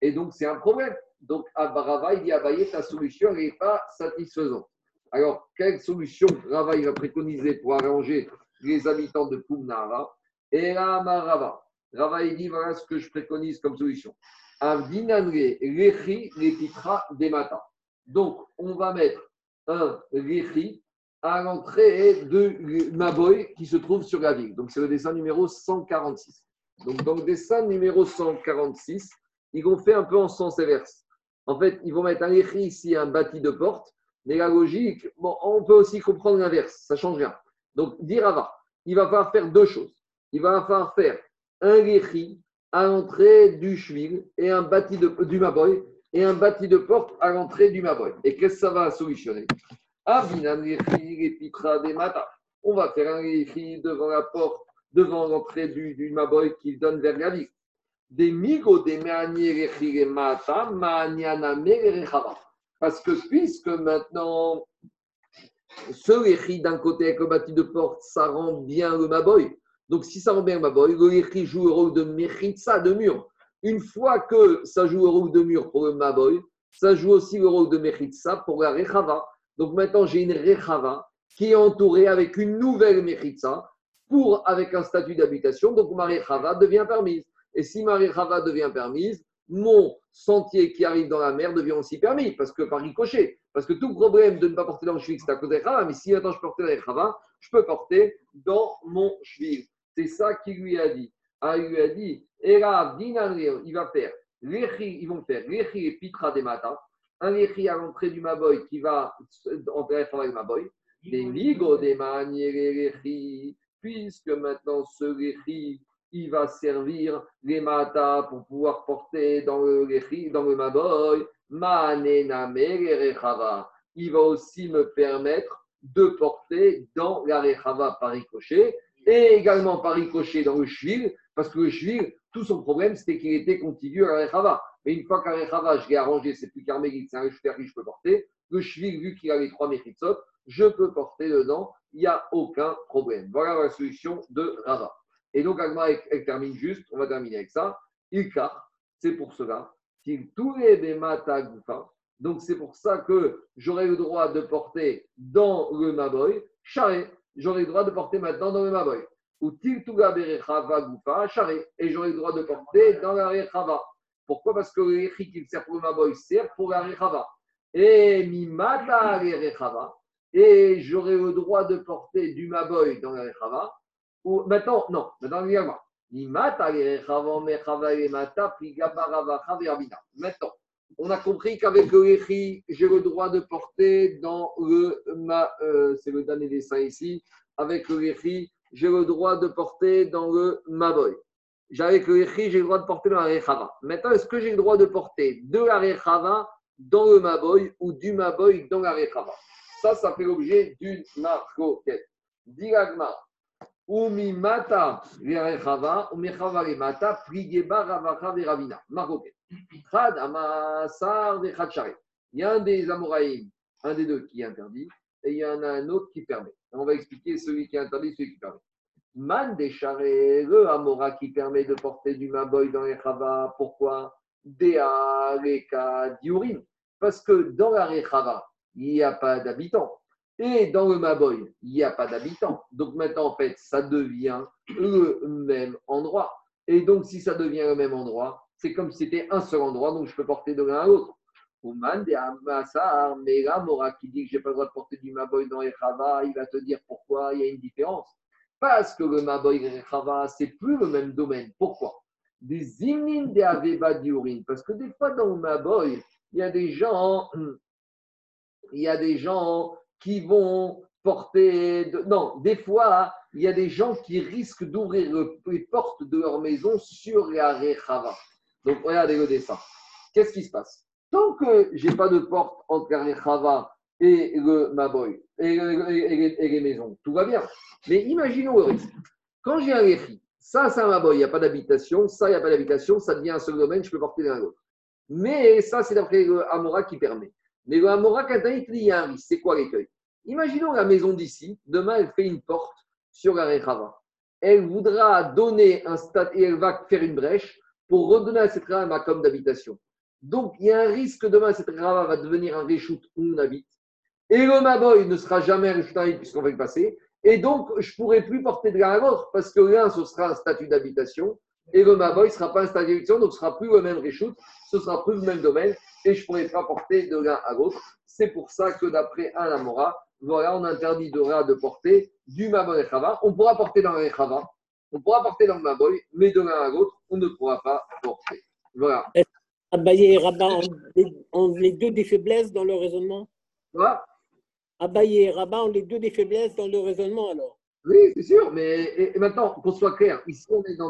Et donc, c'est un problème. Donc, à Rava, il dit Abaye, ta solution n'est pas satisfaisante. Alors, quelle solution Rava va préconiser pour arranger les habitants de Pumnara Et là, Rava. Rava, il dit voilà ce que je préconise comme solution. Donc, on va mettre un lechi à l'entrée de Maboy qui se trouve sur la ville. Donc, c'est le dessin numéro 146. Donc, dans le dessin numéro 146, ils vont faire un peu en sens inverse. En fait, ils vont mettre un lechi ici, un bâti de porte. Mais la logique, on peut aussi comprendre l'inverse, ça change rien. Donc, dire Rava, il va falloir faire deux choses. Il va falloir faire un lechi à l'entrée du cheville et un bâti de, du maboy et un bâti de porte à l'entrée du maboy. Et qu'est-ce que ça va solutionner? Mata. On va faire un lechi devant la porte, devant l'entrée du, du maboy qui donne vers la ville. Des des. Parce que puisque maintenant, ce lechi d'un côté avec le bâti de porte, ça rend bien le maboy. Donc, si ça rend bien le maboy, le lechi joue le rôle de mechitza, de mur. Une fois que ça joue le rôle de mur pour le maboy, ça joue aussi le rôle de mechitza pour la rechava. Donc, maintenant, j'ai une rechava qui est entourée avec une nouvelle mechitza pour, avec un statut d'habitation. Donc, ma rechava devient permise. Et si ma rechava devient permise, mon sentier qui arrive dans la mer devient aussi permis, parce que par ricochet. Parce que tout problème de ne pas porter dans le cheville, c'est à cause des Chava, mais si maintenant je portais dans les Chava, je peux porter dans mon cheville. C'est ça qu'il lui a dit. Ah, il lui a dit, Dinan, il va faire, ils vont faire et pitra des matins, un l'échi à l'entrée du Maboy qui va entrer avec le Maboy, des migo des manières l'échi, puisque maintenant ce l'échi, il va servir les matas pour pouvoir porter dans le dans le maboy. Il va aussi me permettre de porter dans la rechava par ricochet et également par ricochet dans le cheville, parce que le cheville, tout son problème, c'était qu'il était contigu à la rechava. Mais une fois la rechava, je l'ai arrangé, c'est plus carmélite, c'est un que je peux porter. Le cheville, vu qu'il a les trois méchitsot, je peux porter dedans, il n'y a aucun problème. Voilà la solution de Rava. Et donc, Agma, elle, termine juste, on va terminer avec ça. Ilkar, c'est pour cela, qu'il. Donc, c'est pour ça que j'aurai le droit de porter dans le Maboy, charé. J'aurai le droit de porter maintenant dans le Maboy. Ou Tiltuga berechava goufa, charé. Et j'aurai le droit de porter dans la rechava. Pourquoi? Parce que le Echi qui sert pour le Maboy sert pour la rechava. Et mimata rechava. Et j'aurai le droit de porter du Maboy dans la rechava. Maintenant, non, maintenant. Maintenant, on a compris qu'avec le Echi, j'ai le droit de porter dans le. Ma, euh, c'est le dernier dessin ici. Avec le Echi, j'ai le droit de porter dans le Maboy. Avec le Echi, j'ai le droit de porter dans la Rechava. Maintenant, est-ce que j'ai le droit de porter de la Rechava dans le Maboy ou du Maboy dans la Rechava? Ça, ça fait l'objet d'une marcoquette. Diragma. Umimata umechava prigeba ravacha veravina. Marocain. Amasar vechad share. Il y a un des Amoraïm, un des deux qui est interdit, et il y en a un autre qui permet. On va expliquer celui qui est interdit, celui qui permet. Man décharé, le Amora qui permet de porter du maboy dans les. Pourquoi? Dea diurim. Parce que dans la il n'y a pas d'habitants. Et dans le Maboy, il n'y a pas d'habitants. Donc maintenant, en fait, ça devient le même endroit. Et donc, si ça devient le même endroit, c'est comme si c'était un seul endroit, donc je peux porter de l'un à l'autre. Ouman de Amassar, là, Mora qui dit que je n'ai pas le droit de porter du Maboy dans les Chava, il va te dire pourquoi il y a une différence. Parce que le Maboy et les Chava, c'est plus le même domaine. Pourquoi? Des imnin de Aveba diurine. Parce que des fois, dans le Maboy, il y a des gens, il y a des gens qui vont porter. Non, des fois, il y a des gens qui risquent d'ouvrir le- les portes de leur maison sur la Rechava. Donc, regardez le dessin. Qu'est-ce qui se passe? Tant que j'ai pas de porte entre la Rechava et le Maboy et, le- et- et les- maisons, tout va bien. Mais imaginons le risque. Quand j'ai un Rechi, ça, c'est un Maboy, il n'y a pas d'habitation, ça, il n'y a pas d'habitation, ça devient un seul domaine, je peux porter l'un à l'autre. Mais ça, c'est d'après Amora qui permet. Mais le Amora, quand il y a un risque, c'est quoi l'écueil? Imaginons la maison d'ici, demain, elle fait une porte sur la Rechava. Elle voudra donner un stade et elle va faire une brèche pour redonner à cette Rechava macom d'habitation. Donc, il y a un risque que demain, cette Rechava va devenir un réchout où on habite. Et le Maboy ne sera jamais un réchout habite puisqu'on va le passer. Et donc, je ne pourrai plus porter de l'autre parce que l'un, ce sera un statut d'habitation et le Maboy ne sera pas d'habitation, donc ce ne sera plus le même réchout, ce sera plus le même domaine et je ne pourrai pas porter de l'un à l'autre. C'est pour ça que d'après un Amora, voilà, on interdit de, de porter du Maboy et Chava. On pourra porter dans le Chava, on pourra porter dans le Maboy, mais de l'un à l'autre, on ne pourra pas porter. Voilà. Abaye et Rabat ont les, ont les deux des faiblesses dans leur raisonnement? Voilà. Abaye et Rabat ont les deux des faiblesses dans leur raisonnement alors? Oui, c'est sûr, mais et- et maintenant, qu'on soit clair, ici, on est dans